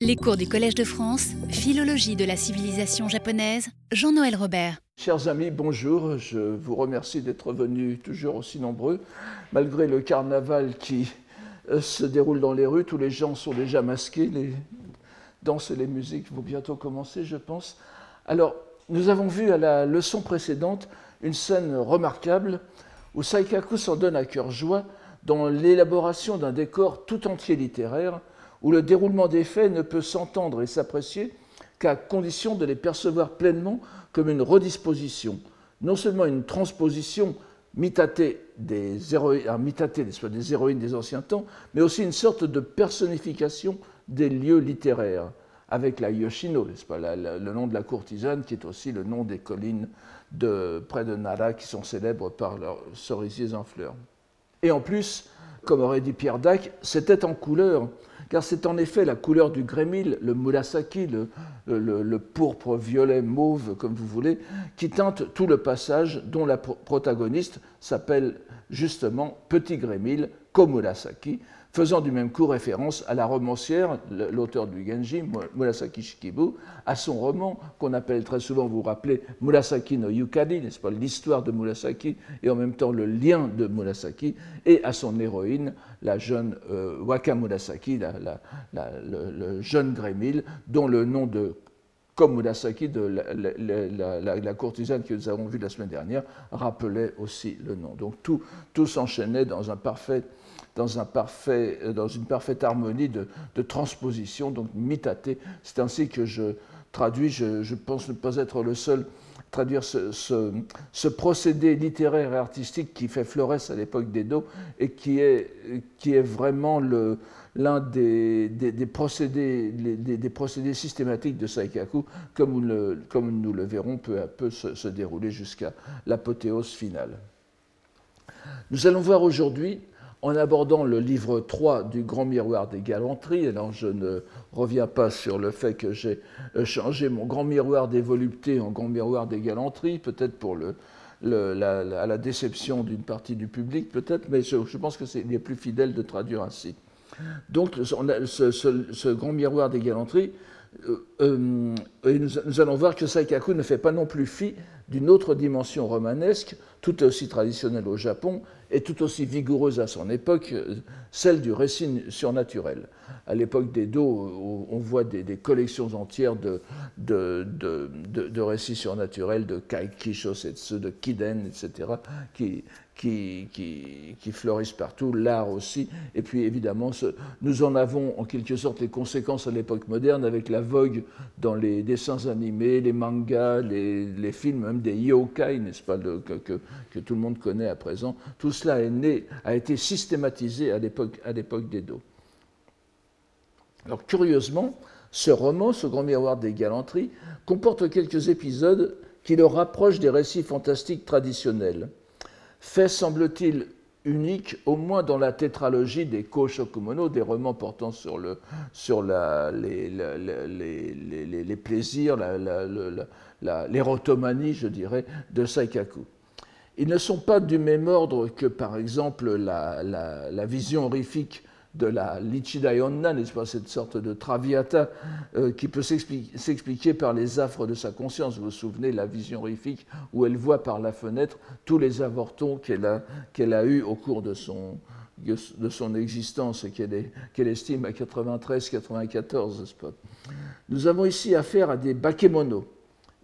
Les cours du Collège de France, Philologie de la civilisation japonaise, Jean-Noël Robert. Chers amis, bonjour. Je vous remercie d'être venus toujours aussi nombreux. Malgré le carnaval qui euh, se déroule dans les rues, tous les gens sont déjà masqués. Les danses et les musiques vont bientôt commencer, je pense. Alors, nous avons vu à la leçon précédente une scène remarquable où Saikaku s'en donne à cœur joie dans l'élaboration d'un décor tout entier littéraire où le déroulement des faits ne peut s'entendre et s'apprécier qu'à condition de les percevoir pleinement comme une redisposition, non seulement une transposition mitatée des, héroïnes, ah, des héroïnes des anciens temps, mais aussi une sorte de personnification des lieux littéraires, avec la Yoshino, pas, le nom de la courtisane, qui est aussi le nom des collines près de Nara, qui sont célèbres par leurs cerisiers en fleurs. Et en plus, comme aurait dit Pierre Dac, c'était en couleur, car c'est en effet la couleur du grémil, le murasaki, le, pourpre, violet, mauve, comme vous voulez, qui teinte tout le passage dont la protagoniste s'appelle justement Petit Grémil, Komurasaki, faisant du même coup référence à la romancière, l'auteur du Genji, Murasaki Shikibu, à son roman qu'on appelle très souvent, vous vous rappelez, Murasaki no Yukari, n'est-ce pas, l'histoire de Murasaki et en même temps le lien de Murasaki, et à son héroïne, la jeune euh, Waka Murasaki, le, jeune Grémil, dont le nom de comme Murasaki, de la, courtisane que nous avons vue la semaine dernière, rappelait aussi le nom. Donc tout, tout s'enchaînait dans un parfait dans, un parfait, euh, dans une parfaite harmonie de, transposition, donc mitaté. C'est ainsi que je traduis, je, pense ne pas être le seul à traduire ce, procédé littéraire et artistique qui fait Flores à l'époque d'Edo et qui est, qui est vraiment l'un des, procédés, des, procédés systématiques de Saikaku, comme, comme nous le verrons peu à peu se dérouler jusqu'à l'apothéose finale. Nous allons voir aujourd'hui en abordant le livre 3 du Grand Miroir des Galanteries. Alors je ne reviens pas sur le fait que j'ai euh, changé mon Grand Miroir des Voluptés en Grand Miroir des Galanteries, peut-être pour la, déception d'une partie du public, peut-être, mais je, pense que c'est est plus fidèle de traduire ainsi. Donc ce, Grand Miroir des Galanteries, euh, euh, nous, nous, allons voir que Saikaku ne fait pas non plus fi d'une autre dimension romanesque, tout aussi traditionnelle au Japon et tout aussi vigoureuse à son époque, celle du récit surnaturel. À l'époque d'Edo, on voit des, collections entières de, de, de, récits surnaturels, de Kaiki Shosetsu, de Kiden, etc., qui, qui, fleurissent partout, l'art aussi. Et puis évidemment, nous en avons en quelque sorte les conséquences à l'époque moderne avec la vogue dans les dessins animés, les mangas, les, films, même des yokai, n'est-ce pas, que, que, tout le monde connaît à présent. Tout cela est né, a été systématisé à l'époque d'Edo. Alors curieusement, ce roman, ce grand miroir des galanteries, comporte quelques épisodes qui le rapprochent des récits fantastiques traditionnels fait, semble-t-il, unique, au moins dans la tétralogie des Koshokumono, des romans portant sur, les, plaisirs, l'érotomanie, je dirais, de Saikaku. Ils ne sont pas du même ordre que, par exemple, la, vision horrifique de la Lichida n'est-ce pas, cette sorte de traviata euh, qui peut s'expliquer par les affres de sa conscience. Vous vous souvenez, la vision horrifique où elle voit par la fenêtre tous les avortons qu'elle a, a eus au cours de son, de son existence et qu'elle, estime à 93-94, n'est-ce pas. Nous avons ici affaire à des bakemono,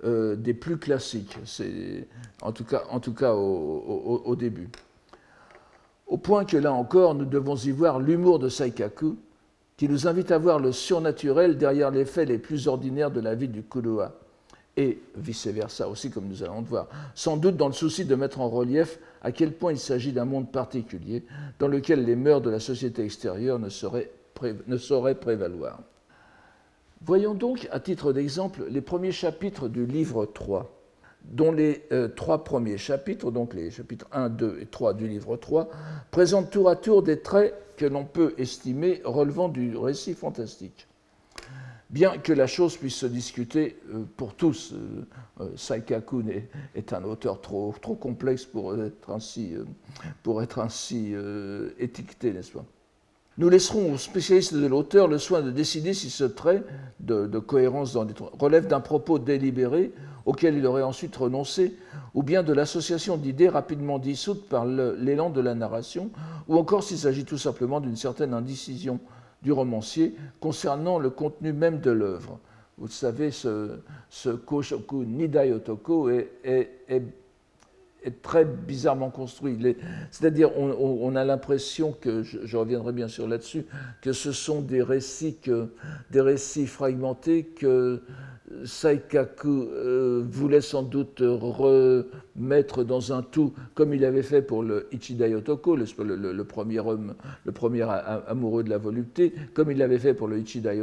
euh, des plus classiques, en tout cas, en tout cas au début au point que là encore, nous devons y voir l'humour de Saikaku, qui nous invite à voir le surnaturel derrière les faits les plus ordinaires de la vie du Kuroa, et vice-versa aussi, comme nous allons le voir, sans doute dans le souci de mettre en relief à quel point il s'agit d'un monde particulier dans lequel les mœurs de la société extérieure ne, ne sauraient prévaloir. Voyons donc, à titre d'exemple, les premiers chapitres du livre 3 dont les euh, trois premiers chapitres, donc les chapitres 1, 2 et 3 du livre 3, présentent tour à tour des traits que l'on peut estimer relevant du récit fantastique. Bien que la chose puisse se discuter euh, pour tous, euh, Saikaku est, un auteur trop, complexe pour être ainsi étiqueté, n'est-ce pas? Nous laisserons aux spécialistes de l'auteur le soin de décider si ce trait de, cohérence relève d'un propos délibéré auquel il aurait ensuite renoncé, ou bien de l'association d'idées rapidement dissoutes par l'élan de la narration, ou encore s'il s'agit tout simplement d'une certaine indécision du romancier concernant le contenu même de l'œuvre. Vous savez, ce, ce Koshoku Nidai Otoko est, très bizarrement construit. C'est-à-dire, on, a l'impression que, je, reviendrai bien sûr là-dessus, que ce sont des récits, des récits fragmentés que Saikaku euh, voulait sans doute remettre dans un tout, comme il avait fait pour le Ichidai le, premier homme, le premier amoureux de la volupté, comme il l'avait fait pour le Ichidai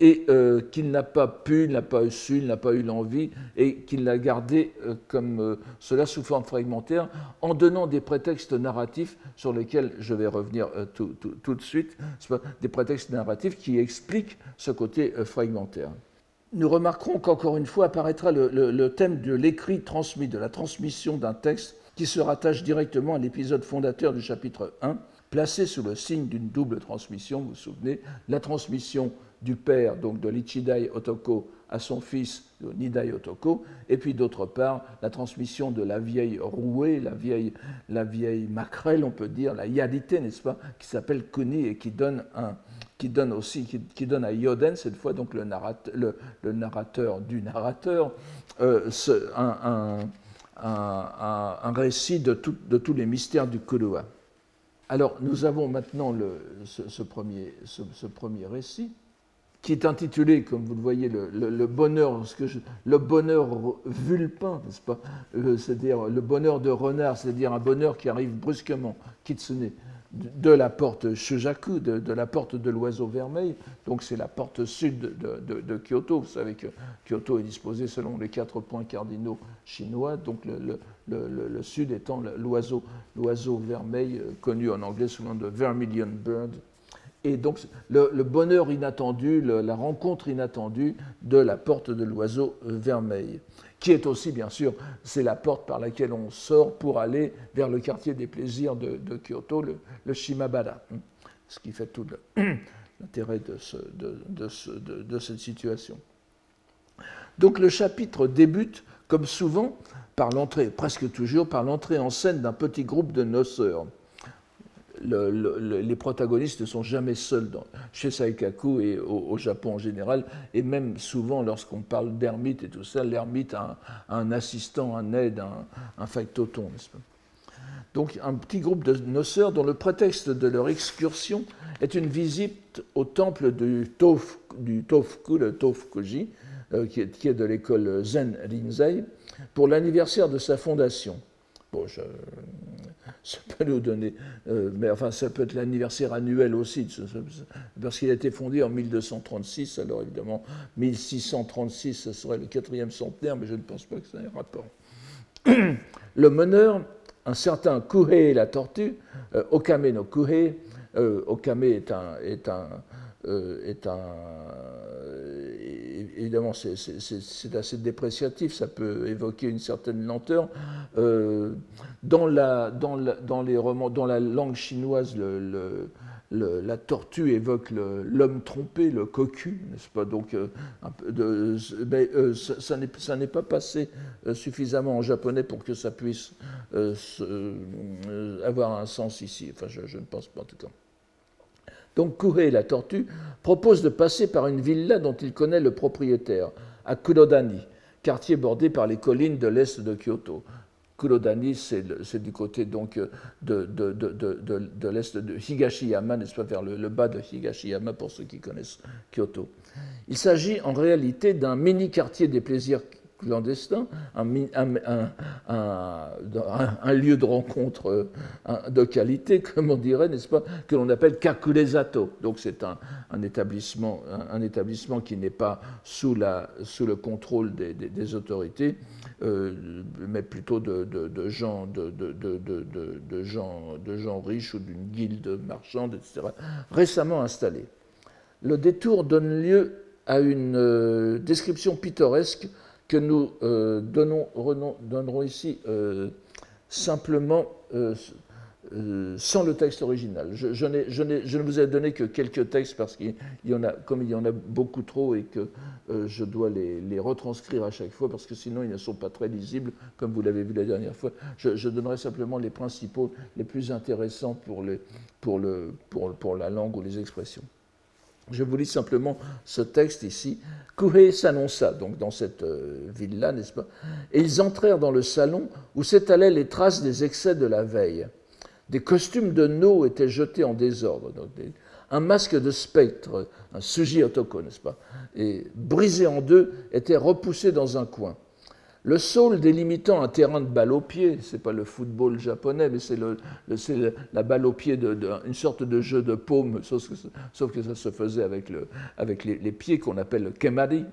et euh, qu'il n'a pas pu, il n'a pas su, il n'a pas eu l'envie, et qu'il l'a gardé euh, comme cela sous forme fragmentaire, en donnant des prétextes narratifs sur lesquels je vais revenir tout, tout, de suite, des prétextes narratifs qui expliquent ce côté fragmentaire nous remarquerons qu'encore une fois apparaîtra le, thème de l'écrit transmis, de la transmission d'un texte qui se rattache directement à l'épisode fondateur du chapitre 1, placé sous le signe d'une double transmission, vous vous souvenez, la transmission du père, donc de l'Ichidai Otoko, à son fils Nidai Otoko, et puis d'autre part la transmission de la vieille rouée, la vieille, la vieille maquerelle, on peut dire, la yadité, n'est-ce pas, qui s'appelle Kuni et qui donne un, qui donne aussi, qui, donne à Yoden, cette fois donc le narrateur, le, narrateur du narrateur, euh, un, un, récit de, de, tous les mystères du Kulua. Alors nous avons maintenant le, ce, premier, ce, premier récit qui est intitulé, comme vous le voyez, le, bonheur, ce que le bonheur vulpin, n'est-ce pas? Euh, C'est-à-dire le bonheur de renard, c'est-à-dire un bonheur qui arrive brusquement, kitsune de la porte Shujaku, de, la porte de l'oiseau vermeil. Donc c'est la porte sud de, Kyoto. Vous savez que Kyoto est disposé selon les quatre points cardinaux chinois, donc le, sud étant l'oiseau, l'oiseau vermeil, euh, connu en anglais sous le nom de Vermilion Bird. Et donc le, bonheur inattendu, la rencontre inattendue de la porte de l'oiseau vermeil qui est aussi, bien sûr, c'est la porte par laquelle on sort pour aller vers le quartier des plaisirs de, Kyoto, le, Shimabara, hein, ce qui fait tout l'intérêt de, cette situation. Donc le chapitre débute, comme souvent, par l'entrée, presque toujours, par l'entrée en scène d'un petit groupe de noceurs les protagonistes ne sont jamais seuls chez Saikaku et au, Japon en général, et même souvent lorsqu'on parle d'ermite et tout ça, l'ermite a, un, assistant, un aide, un, un factoton, donc un petit groupe de noceurs dont le prétexte de leur excursion est une visite au temple du, Tof, le Tofkuji, euh, qui, est, qui, est, de l'école Zen Rinzai, pour l'anniversaire de sa fondation. Bon, je, ça peut nous donner, euh, mais enfin ça peut être l'anniversaire annuel aussi, parce qu'il a été fondé en 1236, alors évidemment 1636 ce serait le quatrième centenaire, mais je ne pense pas que ça ait rapport. Le meneur, un certain Kuhei la tortue, euh, Okame no Kuhei, euh, Okame est un, est un, est un évidemment, c'est assez dépréciatif, ça peut évoquer une certaine lenteur. Euh, dans, la, dans, dans, les romans, dans la langue chinoise, la tortue évoque l'homme trompé, le cocu, n'est-ce pas? Donc, euh, ben, euh, ça, n'est pas passé suffisamment en japonais pour que ça puisse avoir un sens ici. Enfin, je ne pense pas en tout cas. Donc Kurei, la tortue, propose de passer par une villa dont il connaît le propriétaire, à Kurodani, quartier bordé par les collines de l'est de Kyoto. Kurodani, c'est du côté donc de, de, l'est de Higashiyama, n'est-ce pas, vers le, bas de Higashiyama pour ceux qui connaissent Kyoto. Il s'agit en réalité d'un mini-quartier des plaisirs clandestin, un, lieu de rencontre euh, de qualité, comme on dirait, n'est-ce pas, que l'on appelle Kakuresato. Donc c'est un, établissement, un, établissement qui n'est pas sous, le contrôle des, autorités, euh, mais plutôt de, gens, de, gens, de gens riches ou d'une guilde marchande, etc., récemment installés. Le détour donne lieu à une euh, description pittoresque que nous euh, donnons, donnerons ici euh, simplement euh, sans le texte original. Je, ne vous ai donné que quelques textes parce qu'il y en a, comme il y en a beaucoup trop et que je dois les, retranscrire à chaque fois parce que sinon ils ne sont pas très lisibles, comme vous l'avez vu la dernière fois. Je, donnerai simplement les principaux, les plus intéressants pour la langue ou les expressions. Je vous lis simplement ce texte ici. Kuhé s'annonça, donc dans cette euh, ville-là, n'est-ce pas? Et ils entrèrent dans le salon où s'étalaient les traces des excès de la veille. Des costumes de no étaient jetés en désordre. un masque de spectre, un suji otoko, n'est-ce pas, et brisé en deux, était repoussé dans un coin. Le saule délimitant un terrain de balle au pied, c'est pas le football japonais, mais c'est le, la balle au pied, de, une sorte de jeu de paume, sauf que, ça se faisait avec, le, les, pieds qu'on appelle le kemari,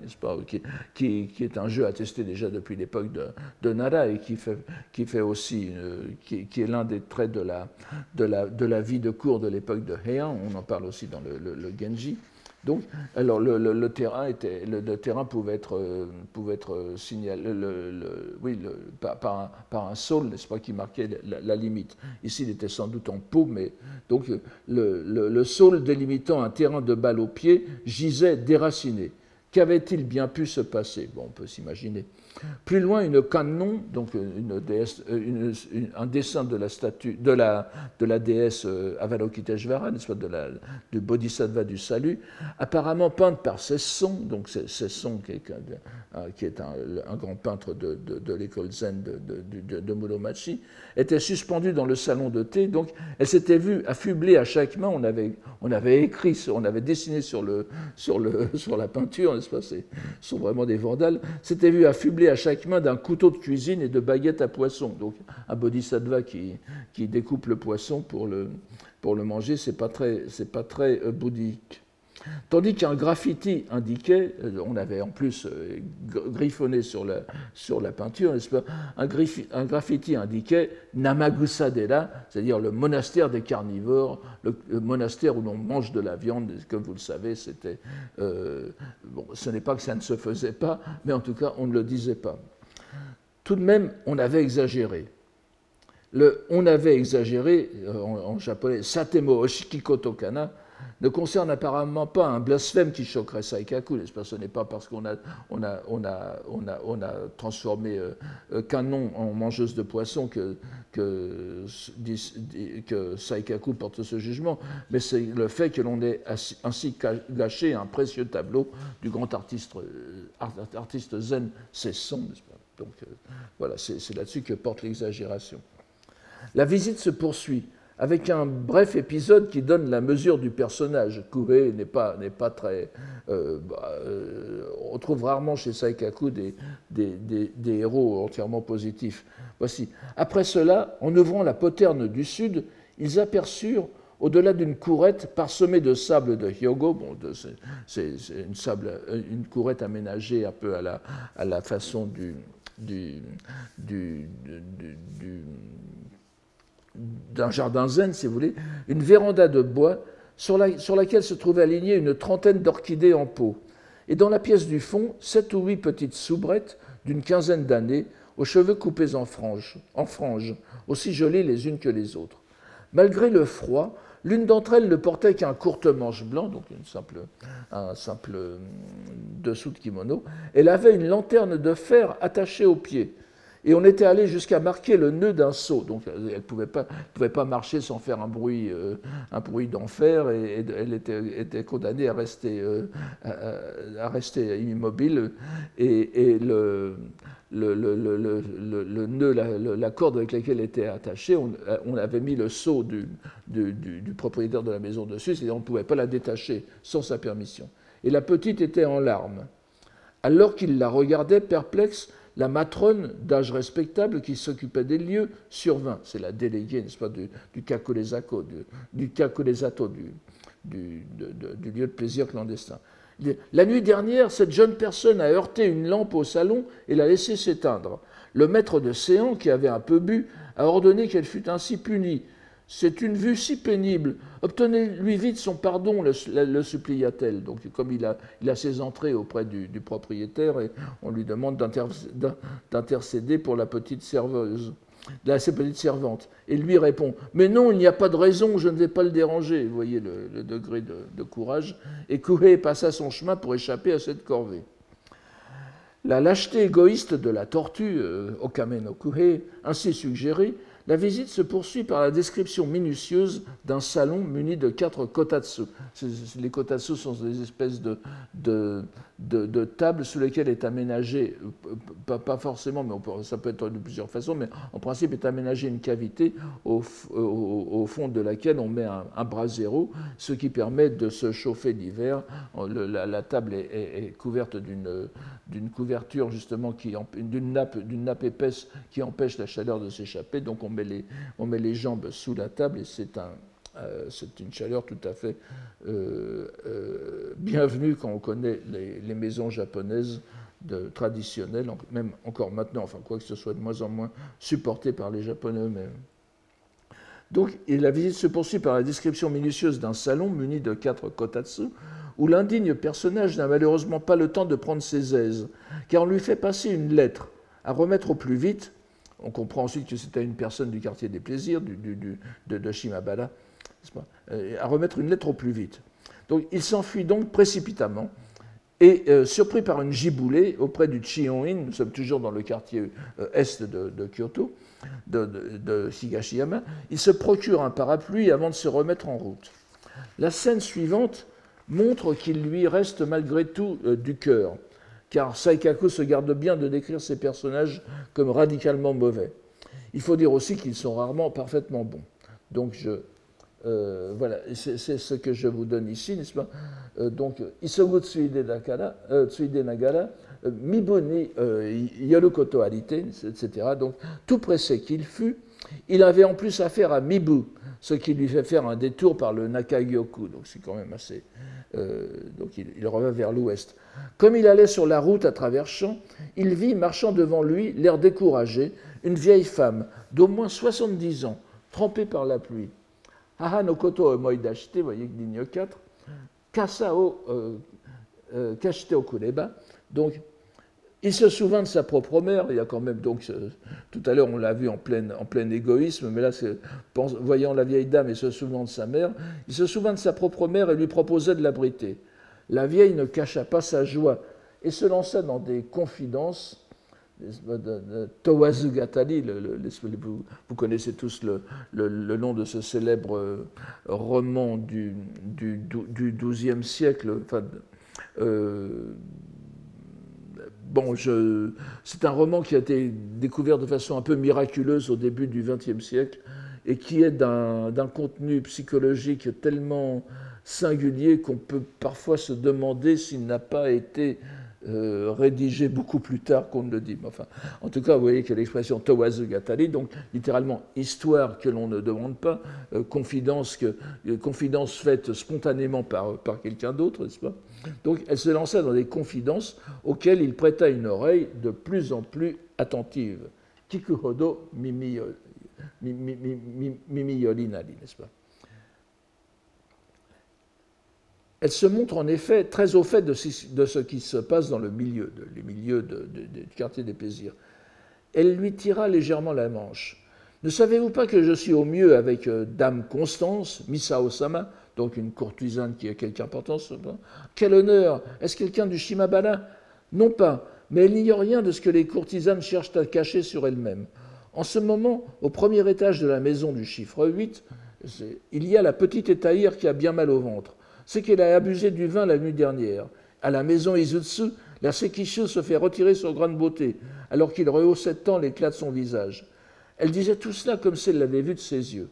qui, est un jeu attesté déjà depuis l'époque de, de, Nara et qui fait, aussi, euh, qui, est l'un des traits de la, de, de vie de cour de l'époque de Heian, on en parle aussi dans le Genji. Donc, alors le, terrain pouvait être, euh, euh, signalé, oui, par, un, saule, n'est-ce pas, qui marquait la, limite. Ici, il était sans doute en peau, mais donc le, le, saule délimitant un terrain de balle au pied gisait déraciné. Qu'avait-il bien pu se passer? Bon, on peut s'imaginer. Plus loin, une canon, donc déesse, euh, un dessin de la, statue, de la, déesse euh, Avalokiteshvara, de la, du Bodhisattva du salut, apparemment peinte par Cesson, donc Cesson qui est, un, grand peintre de, l'école zen de, de, Muromachi, était suspendue dans le salon de thé. Donc elle s'était vue affublée à chaque main. On avait, on avait écrit, on avait dessiné sur, le, sur, le, sur la peinture, n'est-ce sont vraiment des vandales. S'était vue affublée à chaque main d'un couteau de cuisine et de baguettes à poisson. Donc un bodhisattva qui, qui découpe le poisson pour le, pour le manger, c'est pas très, pas très euh, bouddhique. Tandis qu'un graffiti indiquait, euh, on avait en plus euh, griffonné sur la, peinture, un, graffiti indiquait Namagusadera, c'est-à-dire le monastère des carnivores, le, monastère où l'on mange de la viande, comme vous le savez, c'était. Euh, ce n'est pas que ça ne se faisait pas, mais en tout cas, on ne le disait pas. Tout de même, on avait exagéré. On avait exagéré, en, en japonais, Satemo Oshikikotokana, ne concerne apparemment pas un blasphème qui choquerait Saikaku. Ce n'est pas parce qu'on a, transformé euh, euh, Canon en mangeuse de poissons que, Saikaku porte ce jugement, mais c'est le fait que l'on ait ainsi gâché un précieux tableau du grand artiste, euh, zen Cesson. Donc voilà, c'est là-dessus que porte l'exagération. La visite se poursuit avec un bref épisode qui donne la mesure du personnage. Kuhei n'est pas, pas très. Euh, bah, euh, on trouve rarement chez Saikaku des, des, héros entièrement positifs. Voici. Après cela, en ouvrant la poterne du sud, ils aperçurent, au-delà d'une courette parsemée de sable de Hyogo, bon, c'est une, une, courette aménagée un peu à la, à la façon du, du, du, du d'un jardin zen, si vous voulez, une véranda de bois sur, laquelle se trouvait alignée une trentaine d'orchidées en pot. Et dans la pièce du fond, sept ou huit petites soubrettes d'une quinzaine d'années, aux cheveux coupés en franges, en franges, aussi jolies les unes que les autres. Malgré le froid, l'une d'entre elles ne portait qu'un court manche blanc, donc une simple, un simple euh, dessous de kimono. Elle avait une lanterne de fer attachée au pied. Et on était allé jusqu'à marquer le nœud d'un seau. Donc elle ne pouvait pas, marcher sans faire un bruit, euh, d'enfer et, elle était, condamnée à rester, euh, immobile. Et, le, nœud, la, corde avec laquelle elle était attachée, on, avait mis le seau du, du, propriétaire de la maison dessus, c'est-à-dire on ne pouvait pas la détacher sans sa permission. Et la petite était en larmes. Alors qu'il la regardait perplexe, la matrone d'âge respectable qui s'occupait des lieux survint. C'est la déléguée, n'est-ce pas, du, du du, du, lieu de plaisir clandestin. La nuit dernière, cette jeune personne a heurté une lampe au salon et l'a laissée s'éteindre. Le maître de séance, qui avait un peu bu, a ordonné qu'elle fût ainsi punie. C'est une vue si pénible. Obtenez-lui vite son pardon, le, supplia-t-elle. Donc, comme il a, ses entrées auprès du, propriétaire, et on lui demande d'intercéder pour la petite serveuse. servantes. Et lui répond Mais non, il n'y a pas de raison, je ne vais pas le déranger. Vous voyez le, degré de, courage. Et Kuhei passa son chemin pour échapper à cette corvée. La lâcheté égoïste de la tortue, euh, ainsi suggérée, la visite se poursuit par la description minutieuse d'un salon muni de quatre kotatsu. Les kotatsu sont des espèces de, de, tables sous lesquelles est aménagé, pas, pas forcément, mais ça peut être de plusieurs façons, mais en principe est aménagée une cavité au, au, fond de laquelle on met un, un, brasero, ce qui permet de se chauffer l'hiver. La, table est, couverte d'une couverture justement d'une nappe, nappe épaisse qui empêche la chaleur de s'échapper. Donc les, on met les jambes sous la table et c'est euh, une chaleur tout à fait euh, euh, bienvenue quand on connaît les, maisons japonaises traditionnelles, même encore maintenant, enfin quoi que ce soit de moins en moins supporté par les Japonais eux-mêmes. Donc, la visite se poursuit par la description minutieuse d'un salon muni de quatre kotatsu, où l'indigne personnage n'a malheureusement pas le temps de prendre ses aises, car on lui fait passer une lettre à remettre au plus vite on comprend ensuite que c'était une personne du quartier des plaisirs, de, Shimabara, euh, à remettre une lettre au plus vite. Donc il s'enfuit donc précipitamment et euh, surpris par une giboulée auprès du Chion-in, nous sommes toujours dans le quartier euh, est de, Kyoto, de, Higashiyama, il se procure un parapluie avant de se remettre en route. La scène suivante montre qu'il lui reste malgré tout du cœur car Saikaku se garde bien de décrire ses personnages comme radicalement mauvais. Il faut dire aussi qu'ils sont rarement parfaitement bons. Donc euh, voilà, c'est ce que je vous donne ici, n'est-ce pas? Euh, Donc, Isogu Tsuide, Nagara, euh, Nagara Mibuni Yorokoto Arite, etc. Donc, tout pressé qu'il fut, il avait en plus affaire à Mibu, ce qui lui fait faire un détour par le Nakagyoku. Donc, c'est quand même assez. Donc, il, revint vers l'ouest. Comme il allait sur la route à travers champs, il vit marchant devant lui, l'air découragé, une vieille femme d'au moins 70 ans, trempée par la pluie. Haha no koto vous voyez, ligne 4, kasao euh, euh, il se souvint de sa propre mère, il y a quand même, donc, tout à l'heure on l'a vu en plein, égoïsme, mais là, voyant la vieille dame et se souvenant de sa mère, il se souvint de sa propre mère et lui proposait de l'abriter. La vieille ne cacha pas sa joie et se lança dans des confidences. Gatali, vous, connaissez tous le, nom de ce célèbre euh, roman du, XIIe siècle. Euh, bon, c'est un roman qui a été découvert de façon un peu miraculeuse au début du XXe siècle et qui est d'un contenu psychologique tellement singulier qu'on peut parfois se demander s'il n'a pas été euh, rédigé beaucoup plus tard qu'on ne le dit. Enfin, en tout cas, vous voyez que l'expression Tawazu Gatali, donc littéralement histoire que l'on ne demande pas, euh, confidence, euh, faite spontanément par, par quelqu'un d'autre, n'est-ce pas? Donc elle se lança dans des confidences auxquelles il prêta une oreille de plus en plus attentive. Kikuhodo mimi, mimi, mimi, mimi yolinali, n'est-ce pas? Elle se montre en effet très au fait de ce qui se passe dans le milieu, le milieu du quartier des plaisirs. Elle lui tira légèrement la manche. Ne savez-vous pas que je suis au mieux avec euh, Dame Constance, Misa Osama, donc une courtisane qui a quelque importance Quel honneur Est-ce quelqu'un du Shimabara Non pas, mais elle n'ignore rien de ce que les courtisanes cherchent à cacher sur elles-mêmes. En ce moment, au premier étage de la maison du chiffre 8, il y a la petite étaïre qui a bien mal au ventre c'est qu'elle a abusé du vin la nuit dernière. À la maison Izutsu, la Sekishu se fait retirer sur grande beauté, alors qu'il rehaussait tant l'éclat de son visage. Elle disait tout cela comme si elle l'avait vu de ses yeux.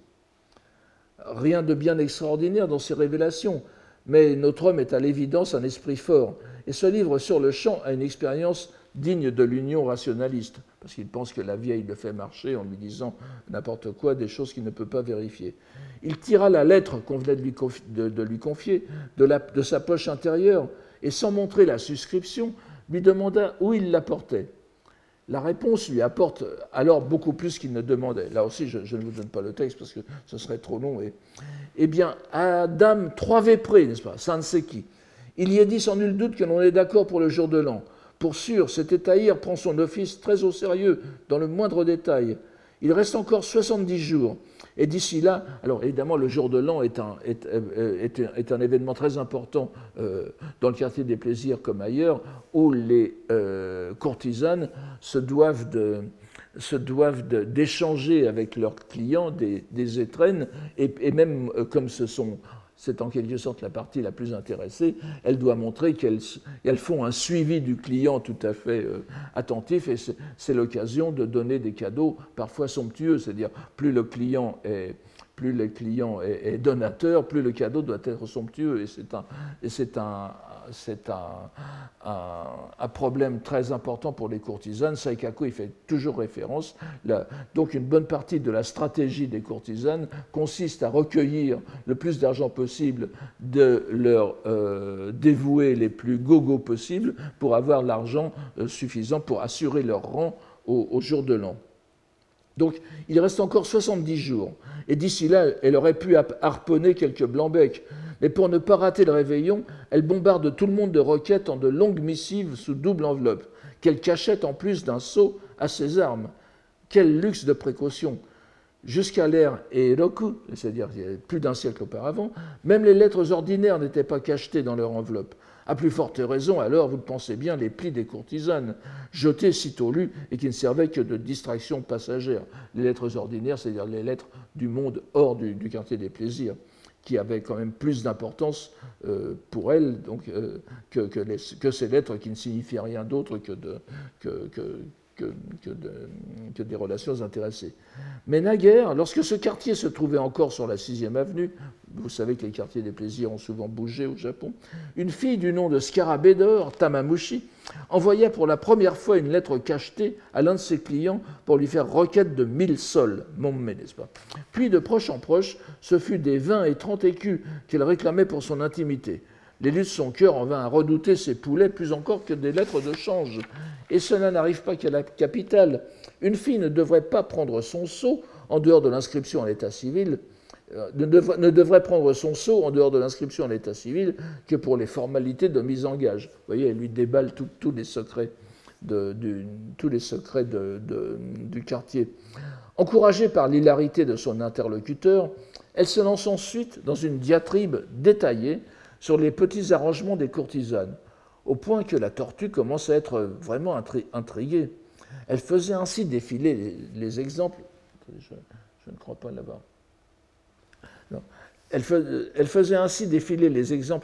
Rien de bien extraordinaire dans ces révélations, mais notre homme est à l'évidence un esprit fort, et se livre sur le champ à une expérience digne de l'union rationaliste, parce qu'il pense que la vieille le fait marcher en lui disant n'importe quoi, des choses qu'il ne peut pas vérifier. Il tira la lettre qu'on venait de lui, confier de, sa poche intérieure et sans montrer la suscription, lui demanda où il la portait. La réponse lui apporte alors beaucoup plus qu'il ne demandait. Là aussi, je, ne vous donne pas le texte parce que ce serait trop long. eh bien, à Dame trois près, n'est-ce pas, Sanseki, il y est dit sans nul doute que l'on est d'accord pour le jour de l'an. Pour sûr, cet étaïr prend son office très au sérieux, dans le moindre détail. Il reste encore 70 jours. Et d'ici là, alors évidemment, le jour de l'an est un, est, est, un, événement très important dans le quartier des plaisirs comme ailleurs, où les courtisanes se doivent de, se doivent d'échanger avec leurs clients des, des étrennes, et, même comme ce sont c'est en quelque sorte la partie la plus intéressée, elle doit montrer qu'elles font un suivi du client tout à fait euh, attentif et c'est l'occasion de donner des cadeaux parfois somptueux, c'est-à-dire plus le client est plus le client est, donateur, plus le cadeau doit être somptueux. Et c'est un, un, c'est un, un, problème très important pour les courtisanes. Saikaku y fait toujours référence. donc une bonne partie de la stratégie des courtisanes consiste à recueillir le plus d'argent possible de leurs euh, dévoués les plus gogo possibles pour avoir l'argent euh, suffisant pour assurer leur rang au, au jour de l'an. Donc il reste encore 70 jours. Et d'ici là, elle aurait pu harponner quelques blancs-becs. Mais pour ne pas rater le réveillon, elle bombarde tout le monde de roquettes en de longues missives sous double enveloppe, qu'elle cachette en plus d'un seau à ses armes. Quel luxe de précaution Jusqu'à l'ère Eiroku, c'est-à-dire plus d'un siècle auparavant, même les lettres ordinaires n'étaient pas cachetées dans leur enveloppe. À plus forte raison, alors, vous le pensez bien, les plis des courtisanes, jetées sitôt lues et qui ne servaient que de distraction passagère. Les lettres ordinaires, c'est-à-dire les lettres du monde hors du, quartier des plaisirs, qui avaient quand même plus d'importance euh, pour elles donc, euh, que, ces lettres qui ne signifiaient rien d'autre que, que, des relations intéressées. Mais naguère, lorsque ce quartier se trouvait encore sur la 6e avenue, vous savez que les quartiers des plaisirs ont souvent bougé au Japon, une fille du nom de Scarabée d'or, Tamamushi, envoya pour la première fois une lettre cachetée à l'un de ses clients pour lui faire requête de 1000 sols, n'est-ce pas? Puis de proche en proche, ce fut des 20 et 30 écus qu'elle réclamait pour son intimité. L'élu de son cœur en vint à redouter ses poulets plus encore que des lettres de change. Et cela n'arrive pas qu'à la capitale. Une fille ne devrait pas prendre son sceau en dehors de l'inscription à l'état civil, euh, ne, devrait prendre son sceau en dehors de l'inscription à l'état civil que pour les formalités de mise en gage. Vous voyez, elle lui déballe tous les secrets du quartier. Encouragée par l'hilarité de son interlocuteur, elle se lance ensuite dans une diatribe détaillée sur les petits arrangements des courtisanes, au point que la tortue commence à être vraiment intriguée. Elle faisait ainsi défiler les, exemples.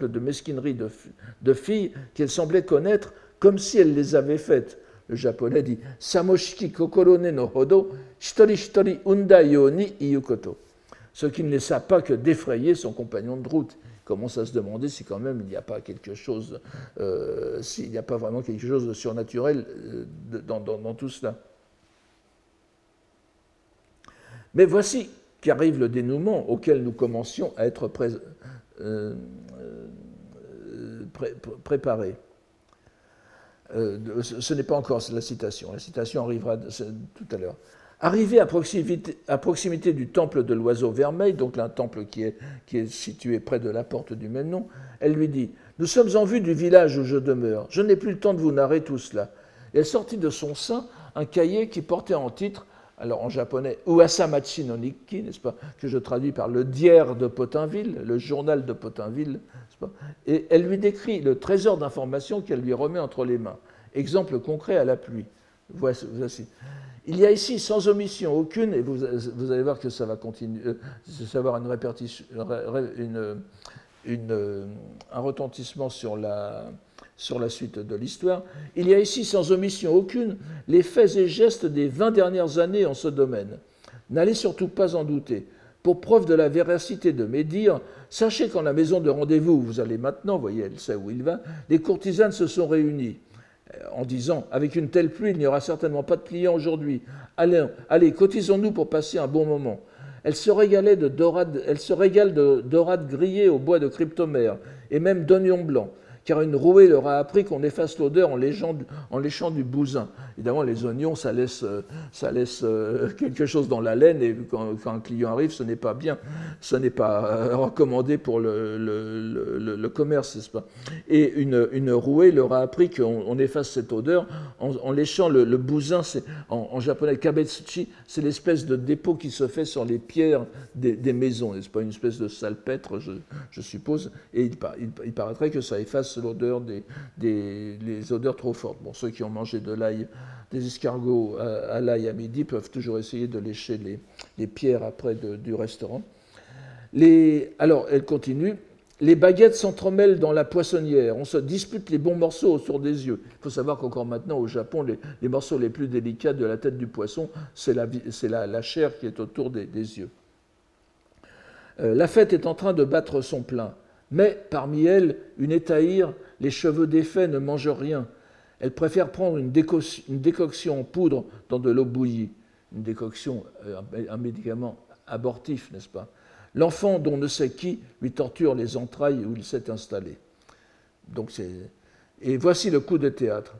De mesquinerie de, filles qu'elle semblait connaître comme si elle les avait faites. Le japonais dit Samoshiki kokoro no hodo, shitori shitori unda iyukoto. Ce qui ne laissa pas que d'effrayer son compagnon de route commence à se demander si quand même il n'y a pas quelque chose, euh, s'il n'y a pas vraiment quelque chose de surnaturel euh, dans, tout cela. Mais voici qu'arrive le dénouement auquel nous commencions à être euh, préparés. ce n'est pas encore la citation, la citation arrivera tout à l'heure. Arrivée à proximité, du temple de l'oiseau vermeil, donc un temple qui est, situé près de la porte du même nom, elle lui dit Nous sommes en vue du village où je demeure. Je n'ai plus le temps de vous narrer tout cela. Elle sortit de son sein un cahier qui portait en titre, alors en japonais, Uasamachi no Nikki, n'est-ce pas, que je traduis par le dière de Potinville, le journal de Potinville, pas, et elle lui décrit le trésor d'informations qu'elle lui remet entre les mains. Exemple concret à la pluie. Voici. Il y a ici, sans omission aucune, et vous, allez voir que ça va continuer, euh, ça avoir une, un retentissement sur la, suite de l'histoire. Il y a ici, sans omission aucune, les faits et gestes des 20 dernières années en ce domaine. N'allez surtout pas en douter. Pour preuve de la véracité de mes dires, sachez qu'en la maison de rendez-vous vous allez maintenant, voyez, elle sait où il va, les courtisanes se sont réunies en disant Avec une telle pluie, il n'y aura certainement pas de clients aujourd'hui. Allez, allez cotisons-nous pour passer un bon moment. Elle se, régalait de dorade, elle se régale de dorades grillées au bois de cryptomère et même d'oignons blancs, car une rouée leur a appris qu'on efface l'odeur en, en, léchant du bousin. Évidemment, les oignons, ça laisse, ça laisse euh, quelque chose dans la laine, et quand, un client arrive, ce n'est pas bien, ce n'est pas euh, recommandé pour le, le, commerce, n'est-ce pas? Et une, une, rouée leur a appris qu'on efface cette odeur en, léchant le, bousin, en, en, japonais, kabetsuchi, c'est l'espèce de dépôt qui se fait sur les pierres des, maisons, n'est-ce pas? Une espèce de salpêtre, je, je suppose, et il, il, paraîtrait que ça efface l'odeur des, des les odeurs trop fortes. Bon, ceux qui ont mangé de l'ail, des escargots à, l'ail à midi peuvent toujours essayer de lécher les, les pierres après du restaurant. Les, alors, elle continue. Les baguettes s'entremêlent dans la poissonnière. On se dispute les bons morceaux autour des yeux. Il faut savoir qu'encore maintenant, au Japon, les, morceaux les plus délicats de la tête du poisson, c'est la, la, la, chair qui est autour des, yeux. Euh, la fête est en train de battre son plein. Mais parmi elles, une étaïre, les cheveux défaits, ne mange rien. Elle préfère prendre une, décoction en poudre dans de l'eau bouillie. Une décoction, euh, un médicament abortif, n'est-ce pas? L'enfant dont ne sait qui lui torture les entrailles où il s'est installé. Donc Et voici le coup de théâtre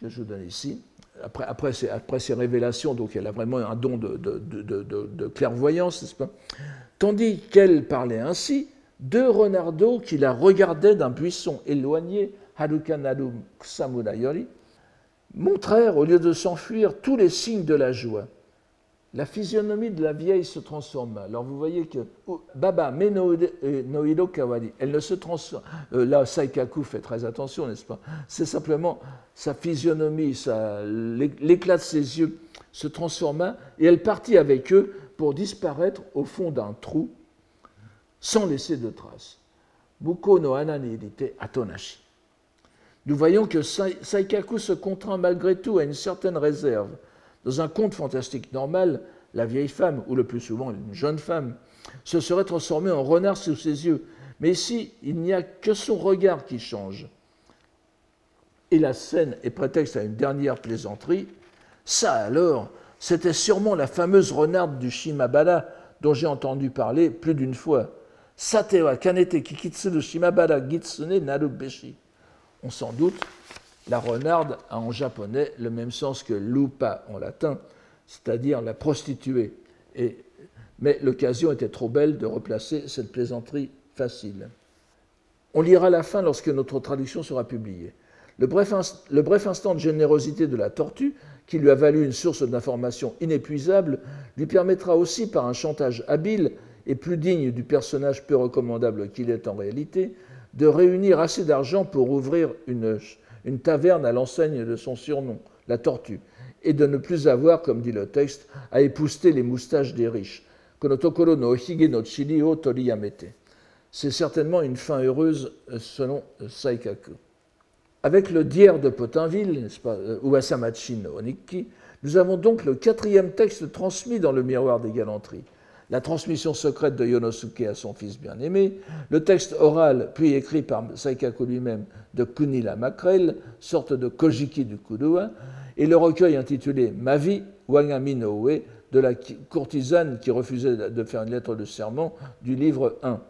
que je vous donne ici. Après, après, ces, après ces révélations, donc elle a vraiment un don de, de clairvoyance, n'est-ce pas? Tandis qu'elle parlait ainsi, deux renardeaux qui la regardaient d'un buisson éloigné, montrèrent, au lieu de s'enfuir, tous les signes de la joie. La physionomie de la vieille se transforma. Alors vous voyez que oh, Baba me no kawari, elle ne se transforme. Euh, là, Saikaku fait très attention, n'est-ce pas? C'est simplement sa physionomie, l'éclat de ses yeux se transforma et elle partit avec eux pour disparaître au fond d'un trou sans laisser de traces. Buko no atonashi. Nous voyons que Saikaku se contraint malgré tout à une certaine réserve. Dans un conte fantastique normal, la vieille femme, ou le plus souvent une jeune femme, se serait transformée en renard sous ses yeux. Mais ici, il n'y a que son regard qui change. Et la scène est prétexte à une dernière plaisanterie. Ça alors, c'était sûrement la fameuse renarde du Shimabara dont j'ai entendu parler plus d'une fois. Satewa kanete kikitsuru shimabara gitsune narubeshi. On s'en doute, la renarde a en japonais le même sens que lupa en latin, c'est-à-dire la prostituée. mais l'occasion était trop belle de replacer cette plaisanterie facile. On lira la fin lorsque notre traduction sera publiée. Le bref, le bref, instant de générosité de la tortue, qui lui a valu une source d'informations inépuisable, lui permettra aussi, par un chantage habile, et plus digne du personnage peu recommandable qu'il est en réalité, de réunir assez d'argent pour ouvrir une, taverne à l'enseigne de son surnom, la tortue, et de ne plus avoir, comme dit le texte, à épouster les moustaches des riches. C'est certainement une fin heureuse selon Saikaku. Avec le dière de Potinville, pas, euh, Uasamachi no Onikki, nous avons donc le quatrième texte transmis dans le miroir des galanteries la transmission secrète de Yonosuke à son fils bien-aimé, le texte oral puis écrit par Saikaku lui-même de Kunila Makrel, sorte de Kojiki du Kudua, et le recueil intitulé Ma vie, Wangami no Ue, de la courtisane qui refusait de faire une lettre de serment du livre 1.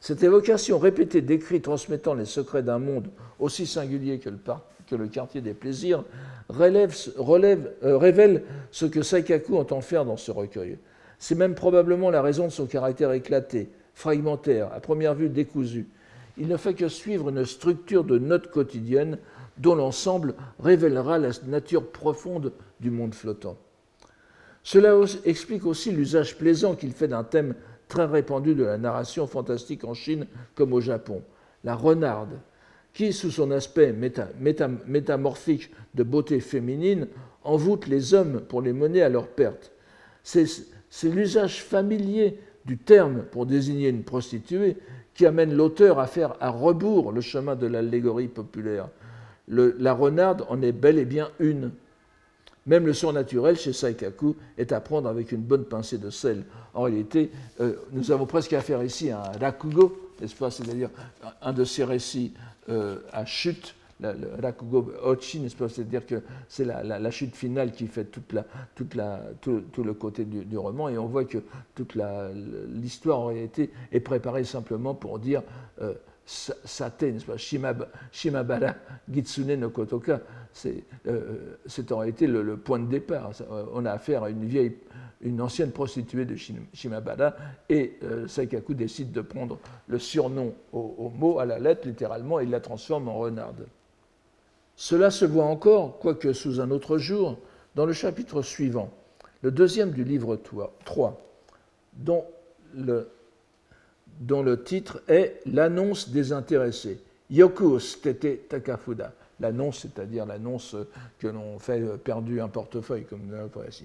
Cette évocation répétée d'écrits transmettant les secrets d'un monde aussi singulier que le, quartier des plaisirs euh, révèle ce que Saikaku entend faire dans ce recueil. C'est même probablement la raison de son caractère éclaté, fragmentaire, à première vue décousu. Il ne fait que suivre une structure de notes quotidiennes dont l'ensemble révélera la nature profonde du monde flottant. Cela explique aussi l'usage plaisant qu'il fait d'un thème très répandu de la narration fantastique en Chine comme au Japon, la renarde, qui, sous son aspect métamorphique de beauté féminine, envoûte les hommes pour les mener à leur perte. C'est l'usage familier du terme pour désigner une prostituée qui amène l'auteur à faire à rebours le chemin de l'allégorie populaire. la renarde en est bel et bien une. Même le surnaturel chez Saikaku est à prendre avec une bonne pincée de sel. En réalité, euh, nous avons presque affaire ici à un rakugo, n'est-ce pas? C'est-à-dire un de ces récits euh, à chute Rakugo Ochi, nest pas C'est-à-dire que c'est la, chute finale qui fait tout, le côté du, roman, et on voit que toute l'histoire en réalité est préparée simplement pour dire euh, Sate, Shimabara Gitsune no Kotoka, euh, c'est en réalité le, point de départ. Euh, on a affaire à une vieille, une ancienne prostituée de Shimabara, et euh, Saikaku décide de prendre le surnom au, mot, à la lettre, littéralement, et il la transforme en renarde. Cela se voit encore, quoique sous un autre jour, dans le chapitre suivant, le deuxième du livre 3, dont le titre est L'annonce désintéressée. Yoku Tete Takafuda. L'annonce, c'est-à-dire l'annonce que l'on fait perdu un portefeuille, comme nous l'avons ici.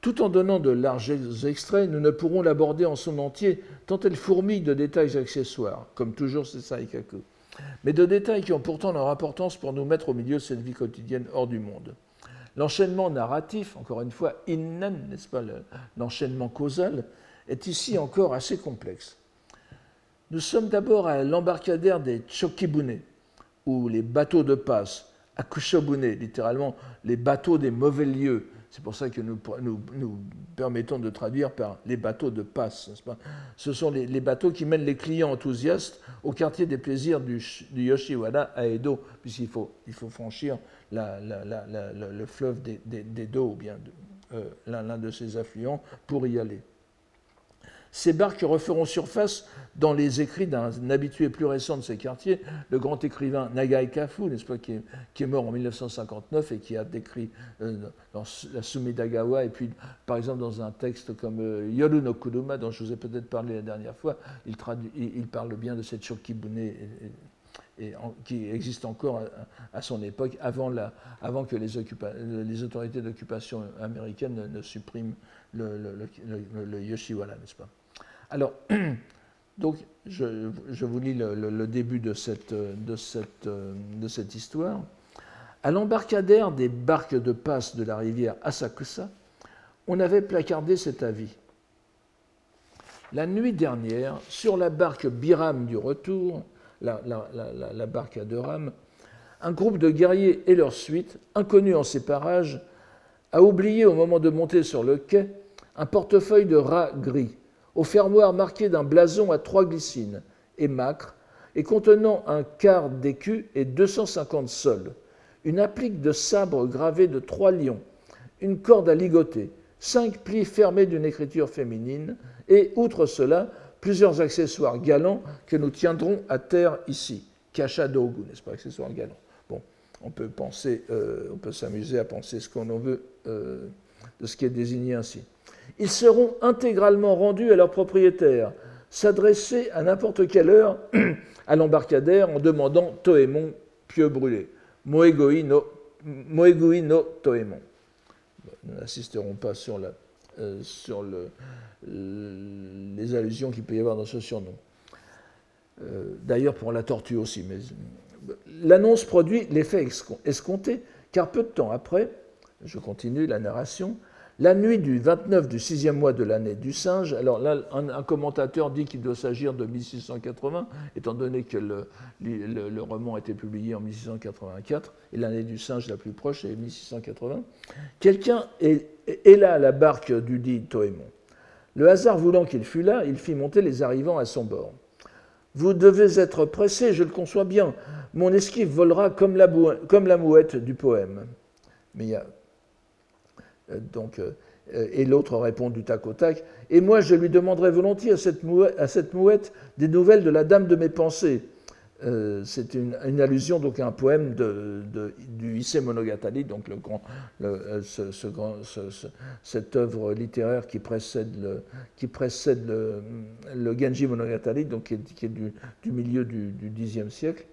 Tout en donnant de larges extraits, nous ne pourrons l'aborder en son entier, tant elle fourmille de détails accessoires, comme toujours c'est Saikaku, mais de détails qui ont pourtant leur importance pour nous mettre au milieu de cette vie quotidienne hors du monde. L'enchaînement narratif, encore une fois, innan, n'est-ce pas, l'enchaînement causal, est ici encore assez complexe. Nous sommes d'abord à l'embarcadère des Chokibune, ou les bateaux de passe, à littéralement les bateaux des mauvais lieux. C'est pour ça que nous, nous, permettons de traduire par les bateaux de passe. Pas? Ce sont les, bateaux qui mènent les clients enthousiastes au quartier des plaisirs du, Yoshiwara à Edo, puisqu'il faut, il faut franchir le fleuve d'Edo, ou bien euh, l'un de ses affluents, pour y aller. Ces barques referont surface dans les écrits d'un habitué plus récent de ces quartiers, le grand écrivain Nagai Kafu, n'est-ce pas, qui est, mort en 1959 et qui a décrit euh, la Sumidagawa, et puis par exemple dans un texte comme euh, Yoru no Kuruma, dont je vous ai peut-être parlé la dernière fois, il, parle bien de cette Shokibune qui existe encore à, son époque, avant, que les autorités d'occupation américaines ne, suppriment le, n'est-ce pas? Alors, donc, je, vous lis le, début de cette, histoire. À l'embarcadère des barques de passe de la rivière Asakusa, on avait placardé cet avis. La nuit dernière, sur la barque Biram du retour, la, la, barque à deux rames, un groupe de guerriers et leur suite, inconnus en ces parages, a oublié au moment de monter sur le quai un portefeuille de rats gris au fermoir marqué d'un blason à trois glycines et macre, et contenant un quart d'écu et 250 sols, une applique de sabre gravée de trois lions, une corde à ligoter, cinq plis fermés d'une écriture féminine, et, outre cela, plusieurs accessoires galants que nous tiendrons à terre ici. Kachadogu, n'est-ce pas, accessoires galants? Bon, on peut penser, euh, on peut s'amuser à penser ce qu'on en veut euh, de ce qui est désigné ainsi ils seront intégralement rendus à leur propriétaire, s'adresser à n'importe quelle heure à l'embarcadère en demandant Toémon pieux brûlé. Moegoi no, no Toémon. Nous n'insisterons pas sur, euh, les allusions qu'il peut y avoir dans ce surnom. Euh, d'ailleurs, pour la tortue aussi. L'annonce produit l'effet escompté, car peu de temps après, je continue la narration, la nuit du 29 du sixième mois de l'année du singe, alors là, un, commentateur dit qu'il doit s'agir de 1680, étant donné que le, roman a été publié en 1684, et l'année du singe la plus proche est 1680. Quelqu'un est, là à la barque du dit Toémon. Le hasard voulant qu'il fût là, il fit monter les arrivants à son bord. Vous devez être pressé, je le conçois bien. Mon esquive volera comme la, mouette du poème. Mais il y a donc, euh, et l'autre répond du tac au tac. Et moi, je lui demanderai volontiers à cette, mouette, des nouvelles de la dame de mes pensées. Euh, c'est une, allusion donc à un poème de, du Issei Monogatari, donc le grand, ce, grand, cette œuvre littéraire qui précède le, qui précède le, Genji Monogatari, donc qui est, du, du, milieu du, Xe siècle.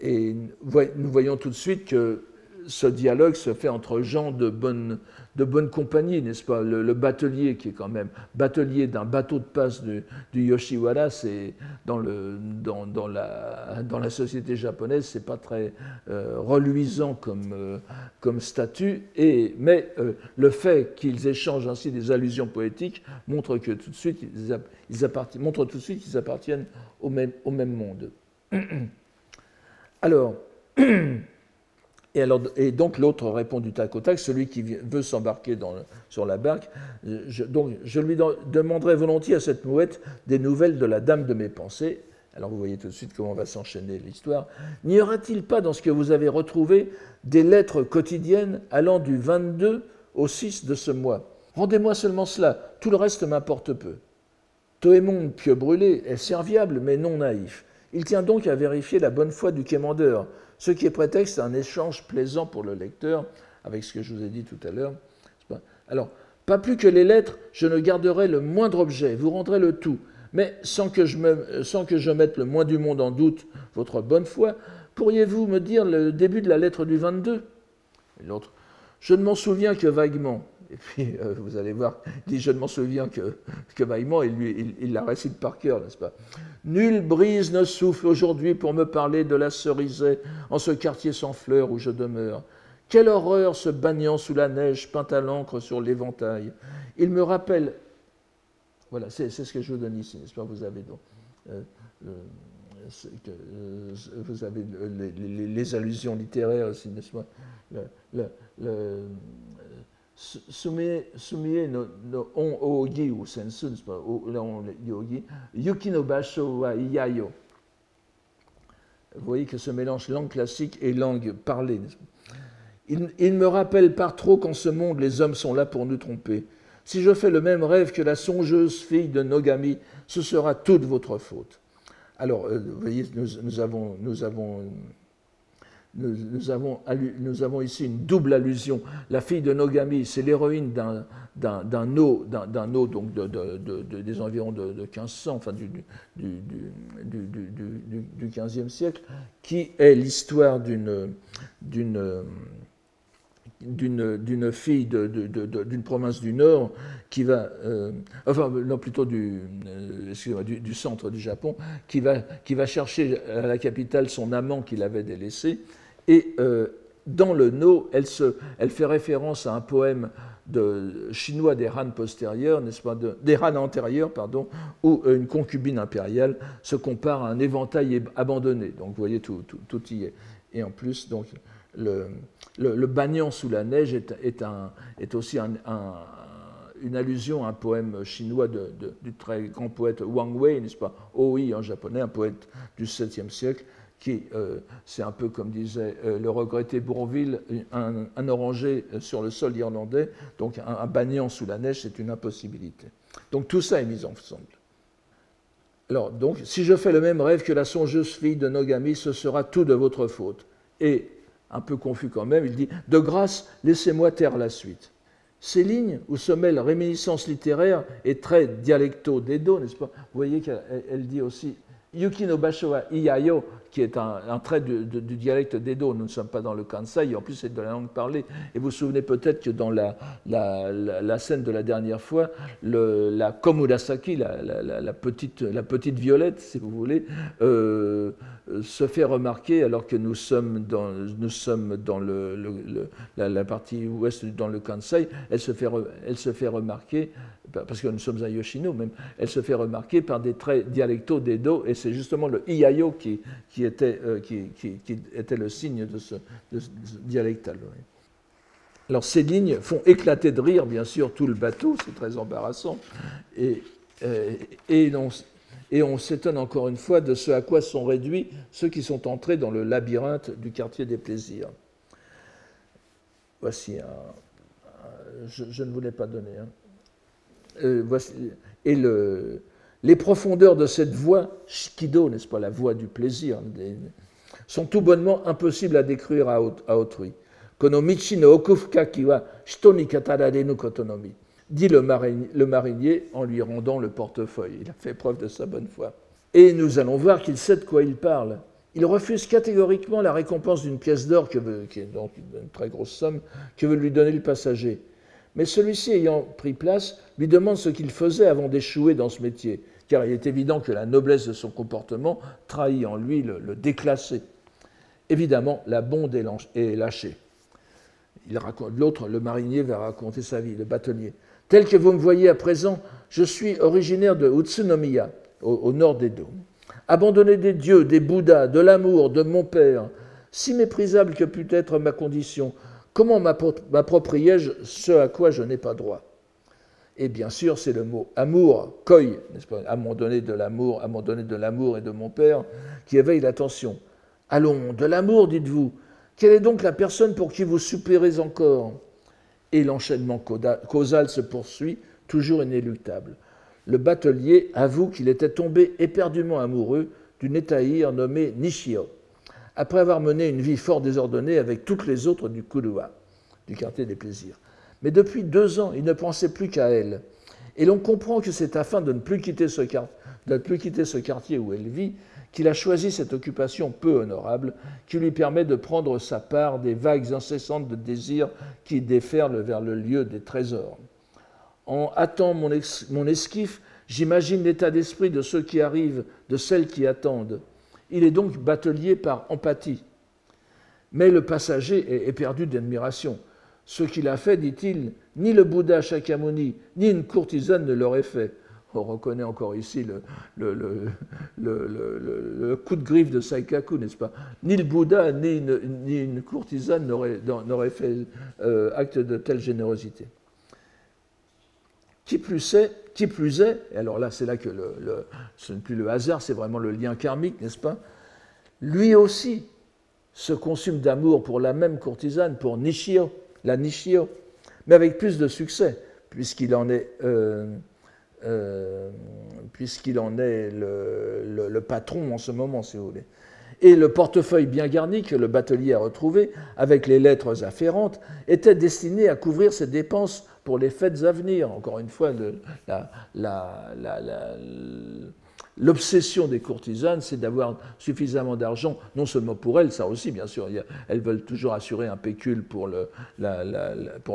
Et nous voyons tout de suite que ce dialogue se fait entre gens de bonne, de bonne compagnie, n'est-ce pas? Le, batelier, qui est quand même batelier d'un bateau de passe du, Yoshiwara, c'est dans, le, dans, dans, la, dans la société japonaise, c'est pas très euh, reluisant comme, euh, comme statut, et, mais euh, le fait qu'ils échangent ainsi des allusions poétiques montre que tout de suite ils montre tout de suite qu'ils appartiennent au même, au même monde. Alors, Et, donc l'autre répond du tac au tac, celui qui veut s'embarquer sur la barque. Je, donc je lui demanderai volontiers à cette mouette des nouvelles de la dame de mes pensées. Alors vous voyez tout de suite comment va s'enchaîner l'histoire. N'y aura-t-il pas dans ce que vous avez retrouvé des lettres quotidiennes allant du 22 au 6 de ce mois? Rendez-moi seulement cela, tout le reste m'importe peu. Toémon pieux brûlé est serviable mais non naïf. Il tient donc à vérifier la bonne foi du quémandeur, ce qui est prétexte à un échange plaisant pour le lecteur avec ce que je vous ai dit tout à l'heure. Alors, pas plus que les lettres, je ne garderai le moindre objet, vous rendrez le tout, mais sans que, je me, sans que je mette le moins du monde en doute votre bonne foi, pourriez-vous me dire le début de la lettre du 22 L'autre, je ne m'en souviens que vaguement. Et puis, euh, vous allez voir, dit Je ne m'en souviens que, que il, la récite par cœur, n'est-ce pas? Nulle brise ne souffle aujourd'hui pour me parler de la cerisée en ce quartier sans fleurs où je demeure. Quelle horreur ce bagnant sous la neige peint à l'encre sur l'éventail. Il me rappelle. Voilà, c'est ce que je vous donne ici, n'est-ce pas? Vous avez donc. Euh, euh, vous avez les, allusions littéraires aussi, n'est-ce pas? Le, Sumie no, no on ogi ou sensu, n'est-ce pas yogi, yuki no basho wa iyayo. Vous voyez que ce mélange langue classique et langue parlée. Il, il me rappelle par trop qu'en ce monde, les hommes sont là pour nous tromper. Si je fais le même rêve que la songeuse fille de Nogami, ce sera toute votre faute. Alors, euh, vous voyez, nous, avons, nous, avons, nous, nous, avons, nous, avons, ici une double allusion. La fille de Nogami, c'est l'héroïne d'un eau, d'un eau donc de, de, de, des environs de, 1500, enfin du, du, du, du, 15e siècle, qui est l'histoire d'une d'une fille d'une province du Nord qui va, euh, enfin non plutôt du, euh, du, du, centre du Japon, qui va, qui va chercher à la capitale son amant qu'il avait délaissé. Et euh, dans le No, elle, se, elle fait référence à un poème de, chinois des Han postérieurs, n'est-ce pas, des Han antérieurs, pardon, où une concubine impériale se compare à un éventail abandonné. Donc vous voyez, tout, tout, tout y est. Et en plus, donc, le, le, Banyan sous la neige est, un, est aussi une allusion à un poème chinois du très grand poète Wang Wei, n'est-ce pas Oi en japonais, un poète du 7e siècle, qui, euh, c'est un peu comme disait euh, le regretté Bourville, un, oranger sur le sol irlandais, donc un, un banyan sous la neige, c'est une impossibilité. Donc tout ça est mis ensemble. Alors, donc, si je fais le même rêve que la songeuse fille de Nogami, ce sera tout de votre faute. Et un peu confus quand même, il dit De grâce, laissez-moi taire la suite. Ces lignes, où se mêlent réminiscence littéraire et traits dialectaux d'Edo, n'est-ce pas? Vous voyez qu'elle dit aussi Yuki no Bashoa Iyayo, qui est un, trait du, dialecte d'Edo. Nous ne sommes pas dans le Kansai, en plus c'est de la langue parlée. Et vous vous souvenez peut-être que dans la, scène de la dernière fois, la Komurasaki, la, petite, la petite violette, si vous voulez, euh, se fait remarquer alors que nous sommes dans, nous sommes dans le, la, partie ouest, dans le Kansai, elle se fait, elle se fait remarquer, parce que nous sommes à Yoshino même, elle se fait remarquer par des traits dialectaux d'Edo, et c'est justement le Iayo qui, qui était, euh, qui, était le signe de ce, dialectal. Alors ces lignes font éclater de rire, bien sûr, tout le bateau, c'est très embarrassant, et, euh, et, et on s'étonne encore une fois de ce à quoi sont réduits ceux qui sont entrés dans le labyrinthe du quartier des plaisirs. Voici je, ne voulais pas donner. Hein. Euh, voici, et le, les profondeurs de cette voie, Shikido, n'est-ce pas, la voie du plaisir, sont tout bonnement impossibles à décrire à, autrui. Konomichi no okufka kiwa shito kotonomi, dit le marinier, en lui rendant le portefeuille. Il a fait preuve de sa bonne foi. Et nous allons voir qu'il sait de quoi il parle. Il refuse catégoriquement la récompense d'une pièce d'or, qui est donc une très grosse somme, que veut lui donner le passager. Mais celui-ci, ayant pris place, lui demande ce qu'il faisait avant d'échouer dans ce métier, car il est évident que la noblesse de son comportement trahit en lui le, déclassé. Évidemment, la bonde est lâchée. L'autre, le marinier, va raconter sa vie, le bâtonnier. Tel que vous me voyez à présent, je suis originaire de Utsunomiya, au, nord des dômes. Abandonné des dieux, des bouddhas, de l'amour, de mon père, si méprisable que pût être ma condition, Comment m'appropriai-je ce à quoi je n'ai pas droit? Et bien sûr, c'est le mot amour, koi, n'est-ce pas? À mon donné de l'amour, à mon donné de l'amour et de mon père, qui éveille l'attention. Allons, de l'amour, dites-vous. Quelle est donc la personne pour qui vous soupirez encore? Et l'enchaînement causal se poursuit, toujours inéluctable. Le batelier avoue qu'il était tombé éperdument amoureux d'une étaïre nommée Nishio, après avoir mené une vie fort désordonnée avec toutes les autres du Kurua, du quartier des plaisirs. Mais depuis deux ans, il ne pensait plus qu'à elle. Et l'on comprend que c'est afin de ne, plus quitter ce de ne plus quitter ce quartier où elle vit qu'il a choisi cette occupation peu honorable qui lui permet de prendre sa part des vagues incessantes de désirs qui déferlent vers le lieu des trésors. En hâtant mon, esquif, j'imagine l'état d'esprit de ceux qui arrivent, de celles qui attendent. Il est donc batelier par empathie. Mais le passager est perdu d'admiration. Ce qu'il a fait, dit-il, ni le Bouddha Shakyamuni, ni une courtisane ne l'auraient fait. On reconnaît encore ici le, coup de griffe de Saikaku, n'est-ce pas? Ni le Bouddha, ni une, courtisane n'auraient fait euh, acte de telle générosité. Qui plus est, qui plus est et alors là c'est là que ce n'est plus le hasard, c'est vraiment le lien karmique, n'est-ce pas? Lui aussi se consume d'amour pour la même courtisane, pour Nishio, la Nishio, mais avec plus de succès, puisqu'il en est, euh, euh, puisqu'il en est le, patron en ce moment, si vous voulez. Et le portefeuille bien garni que le batelier a retrouvé, avec les lettres afférentes, était destiné à couvrir ses dépenses pour les fêtes à venir. Encore une fois, la, la L'obsession des courtisanes, c'est d'avoir suffisamment d'argent, non seulement pour elles, ça aussi, bien sûr, elles veulent toujours assurer un pécule pour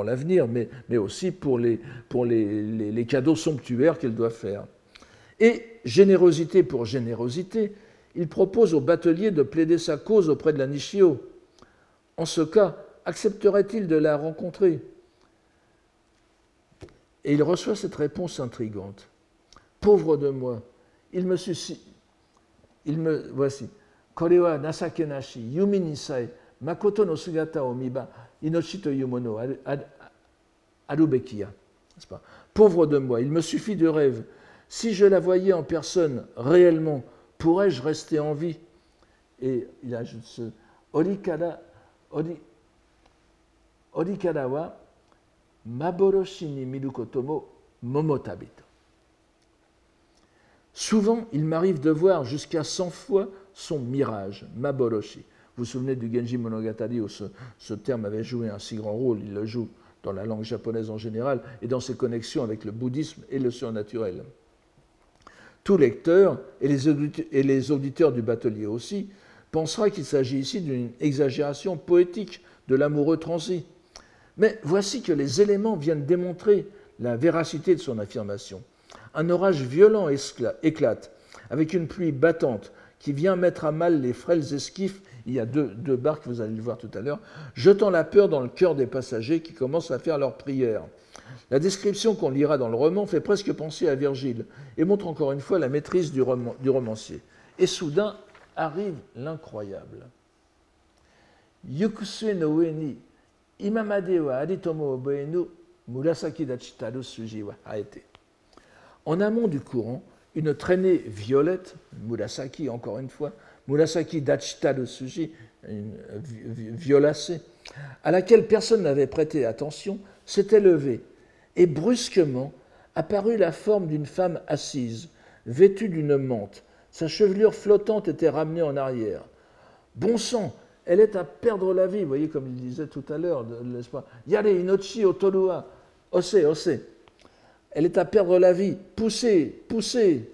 l'avenir, mais, mais, aussi pour, les, pour les, les, cadeaux somptuaires qu'elles doivent faire. Et générosité pour générosité, il propose au batelier de plaider sa cause auprès de la Nishio. En ce cas, accepterait-il de la rencontrer? Et il reçoit cette réponse intrigante. Pauvre de moi, il me suffit, il me, voici, Korewa nasake nashi, yumi nisai, makoto no sugata o miba, inochi to yumono, arubekia. Pauvre de moi, il me suffit de rêve. Si je la voyais en personne, réellement, pourrais-je rester en vie? Et il ajoute ce Orikara, ori, orikara wa maboroshi ni momotabito. Souvent, il m'arrive de voir jusqu'à 100 fois son mirage, Maboroshi. Vous vous souvenez du Genji Monogatari où ce, terme avait joué un si grand rôle, il le joue dans la langue japonaise en général et dans ses connexions avec le bouddhisme et le surnaturel. Tout lecteur, et les, auditeurs, du batelier aussi, pensera qu'il s'agit ici d'une exagération poétique de l'amoureux transi. Mais voici que les éléments viennent démontrer la véracité de son affirmation un orage violent éclate, avec une pluie battante qui vient mettre à mal les frêles esquifs. Il y a deux, barques, vous allez le voir tout à l'heure, jetant la peur dans le cœur des passagers qui commencent à faire leur prière. La description qu'on lira dans le roman fait presque penser à Virgile et montre encore une fois la maîtrise du, romancier. Et soudain arrive l'incroyable. Yukusue no ue ni imamade wa oboenu murasaki dachitaru haete. En amont du courant, une traînée violette, Murasaki encore une fois, Murasaki Dachita de Suji, violacée, à laquelle personne n'avait prêté attention, s'était levée et brusquement apparut la forme d'une femme assise, vêtue d'une mante. Sa chevelure flottante était ramenée en arrière. Bon sang, elle est à perdre la vie, vous voyez comme il disait tout à l'heure, l'espoir. Yare inochi otolua, ose, ose elle est à perdre la vie. Poussez, poussez.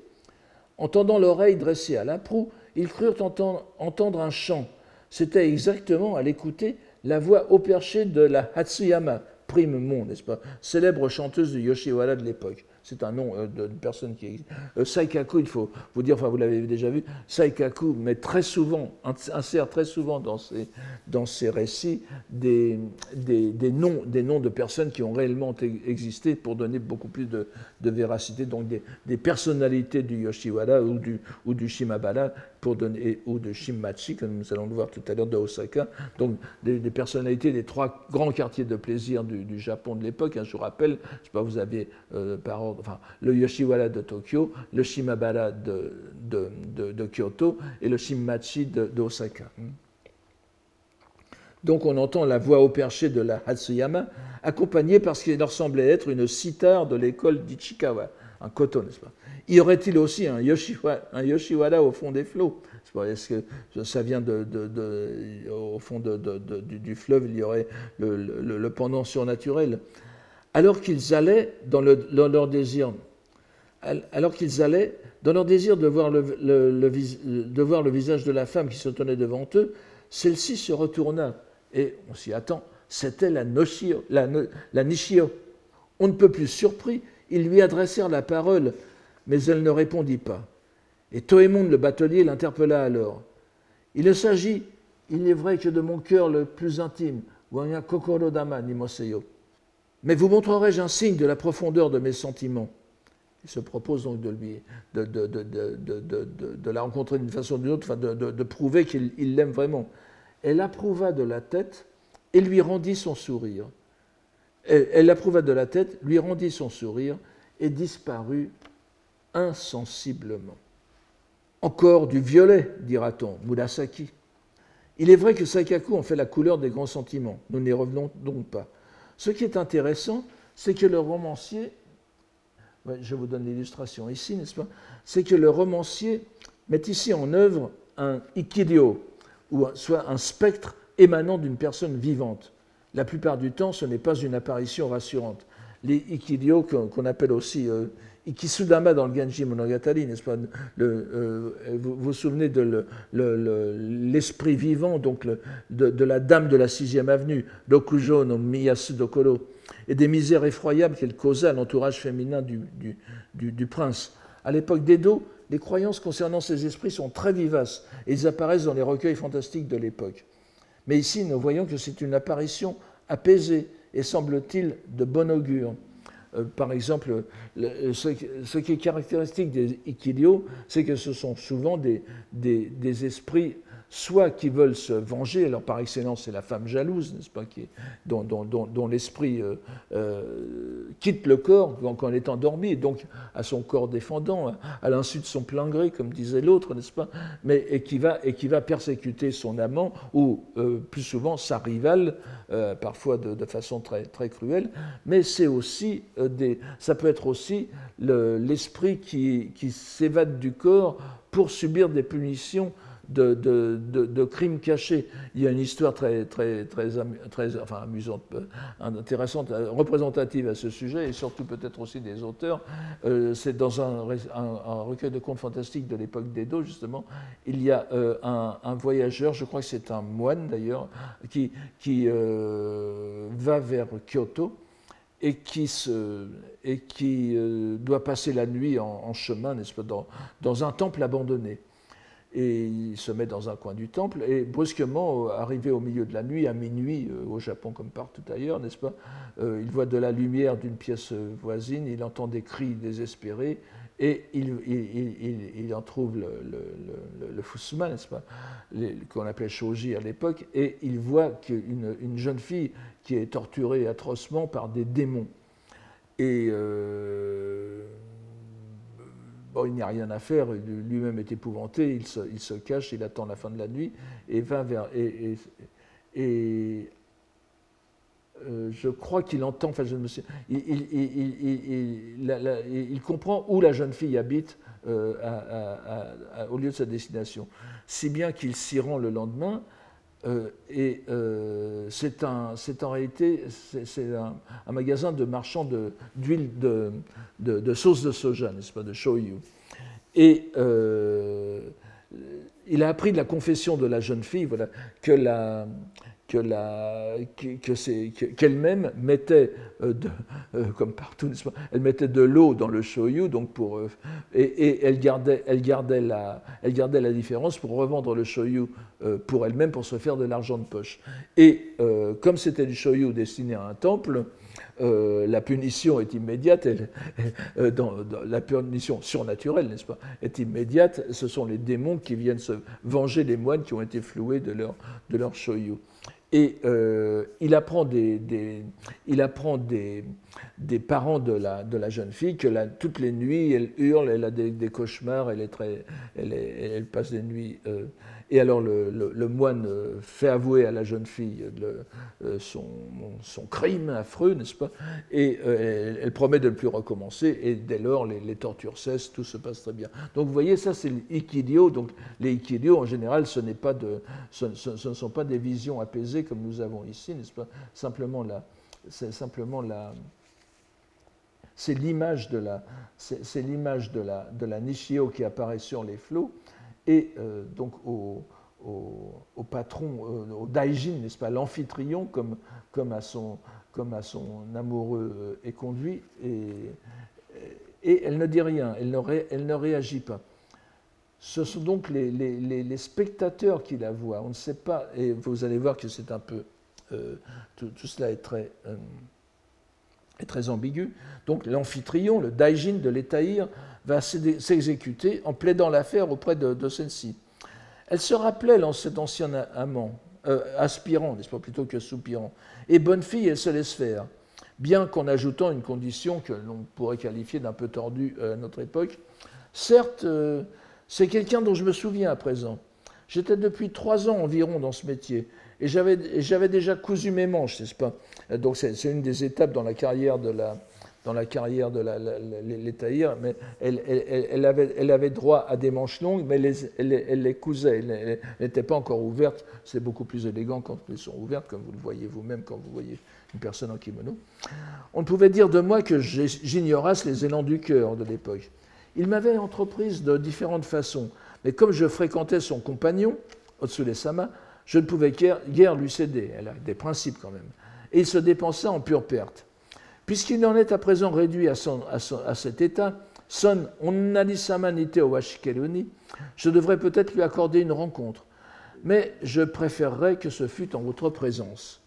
Entendant l'oreille dressée à la proue, ils crurent entendre un chant. C'était exactement, à l'écouter, la voix au perché de la Hatsuyama, prime Mon, n'est-ce pas Célèbre chanteuse de Yoshiwara de l'époque. C'est un nom d'une personne qui existe. Saikaku, il faut vous dire, enfin vous l'avez déjà vu, Saikaku met très souvent, insère très souvent dans ses, dans ses récits des, des, noms, des noms de personnes qui ont réellement existé pour donner beaucoup plus de, de véracité, donc des, des, personnalités du Yoshiwara ou du, ou du Shimabara pour donner, ou de Shimmachi, comme nous allons le voir tout à l'heure, de Osaka, donc des, personnalités des trois grands quartiers de plaisir du, Japon de l'époque. Hein, je vous rappelle, je sais pas, vous avez euh, par ordre, le Yoshiwara de Tokyo, le Shimabara de, Kyoto et le Shimmachi de, Osaka. Donc on entend la voix au perché de la Hatsuyama, accompagnée par ce qui leur semblait être une sitar de l'école d'Ichikawa, un koto, n'est-ce pas? Y aurait-il aussi un Yoshiwara, au fond des flots? Est-ce que ça vient au fond du, fleuve, il y aurait le, pendant surnaturel? Alors qu'ils allaient dans, leur désir, alors qu'ils allaient dans leur désir de voir le, visage de la femme qui se tenait devant eux, celle-ci se retourna et on s'y attend. C'était la, la, la Nishio. On ne peut plus surpris, ils lui adressèrent la parole mais elle ne répondit pas. Et Toémon le batelier l'interpella alors. Il ne s'agit, il n'est vrai que de mon cœur le plus intime, ni. Mais vous montrerai-je un signe de la profondeur de mes sentiments? Il se propose donc de, lui, de, la rencontrer d'une façon ou d'une autre, de, prouver qu'il l'aime vraiment. Elle approuva de la tête et lui rendit son sourire. Elle, elle approuva de la tête, lui rendit son sourire et disparut insensiblement. Encore du violet, dira-t-on, Murasaki. Il est vrai que Sakaku en fait la couleur des grands sentiments. Nous n'y revenons donc pas. Ce qui est intéressant, c'est que le romancier, je vous donne l'illustration ici, n'est-ce pas? C'est que le romancier met ici en œuvre un ikidio, ou soit un spectre émanant d'une personne vivante. La plupart du temps, ce n'est pas une apparition rassurante. Les ikidio, qu'on appelle aussi euh, Ikisudama dans le Genji Monogatari, n'est-ce pas? Euh, vous, vous souvenez de l'esprit vivant donc de, la dame de la sixième avenue, Dokujo no Miyasu Dokoro, et des misères effroyables qu'elle causait à l'entourage féminin du, prince. À l'époque d'Edo, les croyances concernant ces esprits sont très vivaces et ils apparaissent dans les recueils fantastiques de l'époque. Mais ici, nous voyons que c'est une apparition apaisée et semble-t-il de bon augure. Euh, par exemple, ce, qui est caractéristique des Ikilio, c'est que ce sont souvent des, des esprits soit qui veulent se venger, alors par excellence c'est la femme jalouse, n'est-ce pas, qui dont, dont, l'esprit euh, euh, quitte le corps quand elle est endormie, et donc à son corps défendant, à l'insu de son plein gré, comme disait l'autre, n'est-ce pas, mais et qui, va, et qui va persécuter son amant, ou euh, plus souvent sa rivale, parfois de, façon très, très cruelle, mais c'est aussi des, ça peut être aussi l'esprit qui, qui s'évade du corps pour subir des punitions de, crimes cachés. Il y a une histoire très, très, très, très enfin, amusante, euh, intéressante, euh, représentative à ce sujet, et surtout peut-être aussi des auteurs. Euh, c'est dans un, recueil de contes fantastiques de l'époque d'Edo, justement, il y a un, voyageur, je crois que c'est un moine d'ailleurs, qui, qui va vers Kyoto et qui, se, et qui doit passer la nuit en, chemin, n'est-ce pas, dans, dans, un temple abandonné et il se met dans un coin du temple, et brusquement, euh, arrivé au milieu de la nuit, à minuit, euh, au Japon comme partout ailleurs, n'est-ce pas, euh, il voit de la lumière d'une pièce voisine, il entend des cris désespérés, et il, il, en trouve le, le, le, n'est-ce pas, qu'on appelait Shoji à l'époque, et il voit qu'une une jeune fille qui est torturée atrocement par des démons. Et Bon, il n'y a rien à faire, lui-même est épouvanté, il se, se, cache, il attend la fin de la nuit et va vers. Et, euh, je crois qu'il entend, enfin je il, il, comprend où la jeune fille habite euh, au lieu de sa destination. Si bien qu'il s'y rend le lendemain, euh, et euh, c'est en réalité c'est un, magasin de marchands d'huile de, de, de, sauce de soja, n'est-ce pas, de shoyu. Et euh, il a appris de la confession de la jeune fille voilà, que, la, qu'elle-même mettait, euh, euh, comme partout, elle mettait de l'eau dans le shoyu, donc pour, euh, et, elle, gardait, elle, gardait la, elle gardait la différence pour revendre le shoyu pour elle-même, pour se faire de l'argent de poche. Et comme c'était du shoyu destiné à un temple, la punition est immédiate, la punition surnaturelle, n'est-ce pas, est immédiate. Ce sont les démons qui viennent se venger des moines qui ont été floués de leur, de leur shoyu. Et euh, il apprend, des, il apprend des, des, parents de la, de la jeune fille que toutes les nuits, elle hurle, elle a des, cauchemars, elle, est très, elle passe des nuits euh, et alors le, moine euh, fait avouer à la jeune fille euh, son, crime affreux, n'est-ce pas? Et euh, elle, promet de ne plus recommencer, et dès lors les, tortures cessent, tout se passe très bien. Donc vous voyez, ça c'est l'ikidio. Donc les ikidio, en général, ce, pas de, ce, ne sont pas des visions apaisées comme nous avons ici, n'est-ce pas? Simplement c'est simplement la, c'est l'image de la, c'est, l'image de la, de la nishio qui apparaît sur les flots et euh, donc au, patron, euh, au daijin, n'est-ce pas, l'amphitryon, comme, comme, à son, comme à son amoureux euh, est conduit, et, elle ne dit rien, elle ne, réagit pas. Ce sont donc les, spectateurs qui la voient. On ne sait pas, et vous allez voir que c'est un peu. tout, cela est très, est très ambigu. Donc l'amphitryon, le daijin de l'Étaïr, va s'exécuter en plaidant l'affaire auprès de, celle-ci. Elle se rappelait cet ancien amant, euh, aspirant, n'est-ce pas, plutôt que soupirant. Et bonne fille, elle se laisse faire, bien qu'en ajoutant une condition que l'on pourrait qualifier d'un peu tordue à notre époque. Certes, euh, c'est quelqu'un dont je me souviens à présent. J'étais depuis trois ans environ dans ce métier, et j'avais déjà cousu mes manches, n'est-ce pas? Donc c'est une des étapes dans la carrière de la, dans mais elle, avait, droit à des manches longues, mais elle, les cousait, elle n'était pas encore ouverte. C'est beaucoup plus élégant quand elles sont ouvertes, comme vous le voyez vous-même quand vous voyez une personne en kimono. On ne pouvait dire de moi que j'ignorasse les élans du cœur de l'époque. Il m'avait entreprise de différentes façons, mais comme je fréquentais son compagnon, Otsule Sama, je ne pouvais guère lui céder. Elle a des principes quand même. Et il se dépensait en pure perte. Puisqu'il en est à présent réduit à, cet état, son onalisama nite washikeruni, je devrais peut-être lui accorder une rencontre, mais je préférerais que ce fût en votre présence.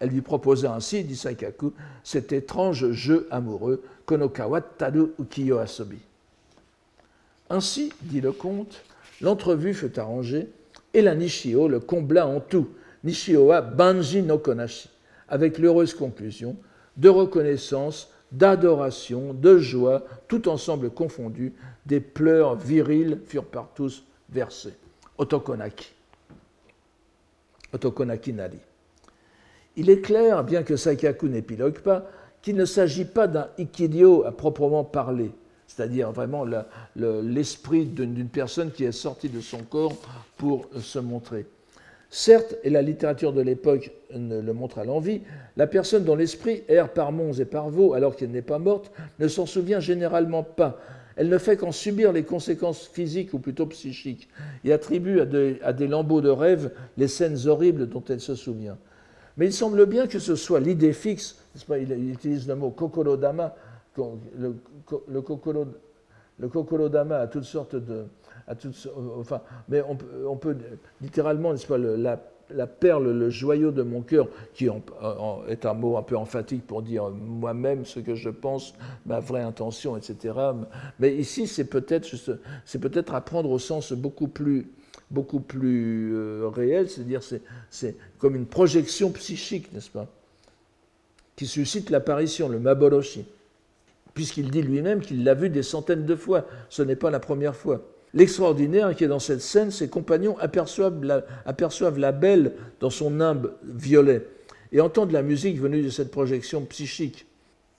Elle lui proposa ainsi, dit Saikaku, cet étrange jeu amoureux, Konokawa Taru Ukiyo Asobi. Ainsi, dit le comte, l'entrevue fut arrangée et la Nishio le combla en tout, Nishio wa Banji no Konashi, avec l'heureuse conclusion de reconnaissance, d'adoration, de joie, tout ensemble confondu, des pleurs virils furent par tous versés. Otokonaki. Otokonaki Nari. Il est clair, bien que Saikaku n'épilogue pas, qu'il ne s'agit pas d'un ikidio à proprement parler, c'est-à-dire vraiment l'esprit d'une personne qui est sortie de son corps pour se montrer. Certes, et la littérature de l'époque le montre à l'envie, la personne dont l'esprit erre par monts et par vaux alors qu'elle n'est pas morte ne s'en souvient généralement pas. Elle ne fait qu'en subir les conséquences physiques ou plutôt psychiques et attribue à, des lambeaux de rêve les scènes horribles dont elle se souvient. Mais il semble bien que ce soit l'idée fixe, il, utilise le mot kokorodama, le, le, kokoro, le kokorodama a toutes sortes de, enfin, mais on, peut littéralement, n'est-ce pas, la, perle, le joyau de mon cœur, qui est un mot un peu emphatique pour dire moi-même ce que je pense, ma vraie intention, etc. Mais ici, c'est peut-être c'est peut-être à prendre au sens beaucoup plus beaucoup plus euh, réel, c'est-à-dire c'est comme une projection psychique, n'est-ce pas, qui suscite l'apparition, le maboroshi, puisqu'il dit lui-même qu'il l'a vu des centaines de fois. Ce n'est pas la première fois. L'extraordinaire qui est dans cette scène, ses compagnons aperçoivent la, belle dans son nimbe violet et entendent la musique venue de cette projection psychique.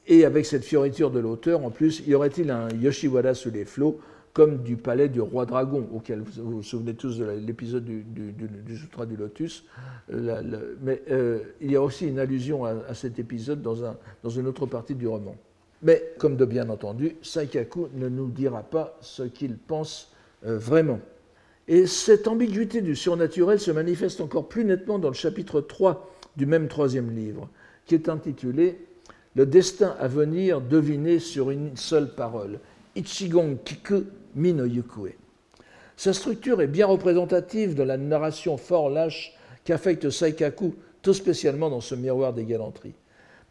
Et avec cette fioriture de l'auteur, en plus, y aurait-il un Yoshiwara sous les flots, comme du palais du roi dragon, auquel vous vous, souvenez tous de l'épisode du, Sutra du Lotus. mais euh, il y a aussi une allusion à, cet épisode dans une autre partie du roman. Mais, comme de bien entendu, Saikaku ne nous dira pas ce qu'il pense euh, vraiment. Et cette ambiguïté du surnaturel se manifeste encore plus nettement dans le chapitre 3 du même troisième livre, qui est intitulé Le destin à venir deviné sur une seule parole, Ichigon Kiku Mino Yukue. Sa structure est bien représentative de la narration fort lâche qu'affecte Saikaku, tout spécialement dans ce miroir des galanteries.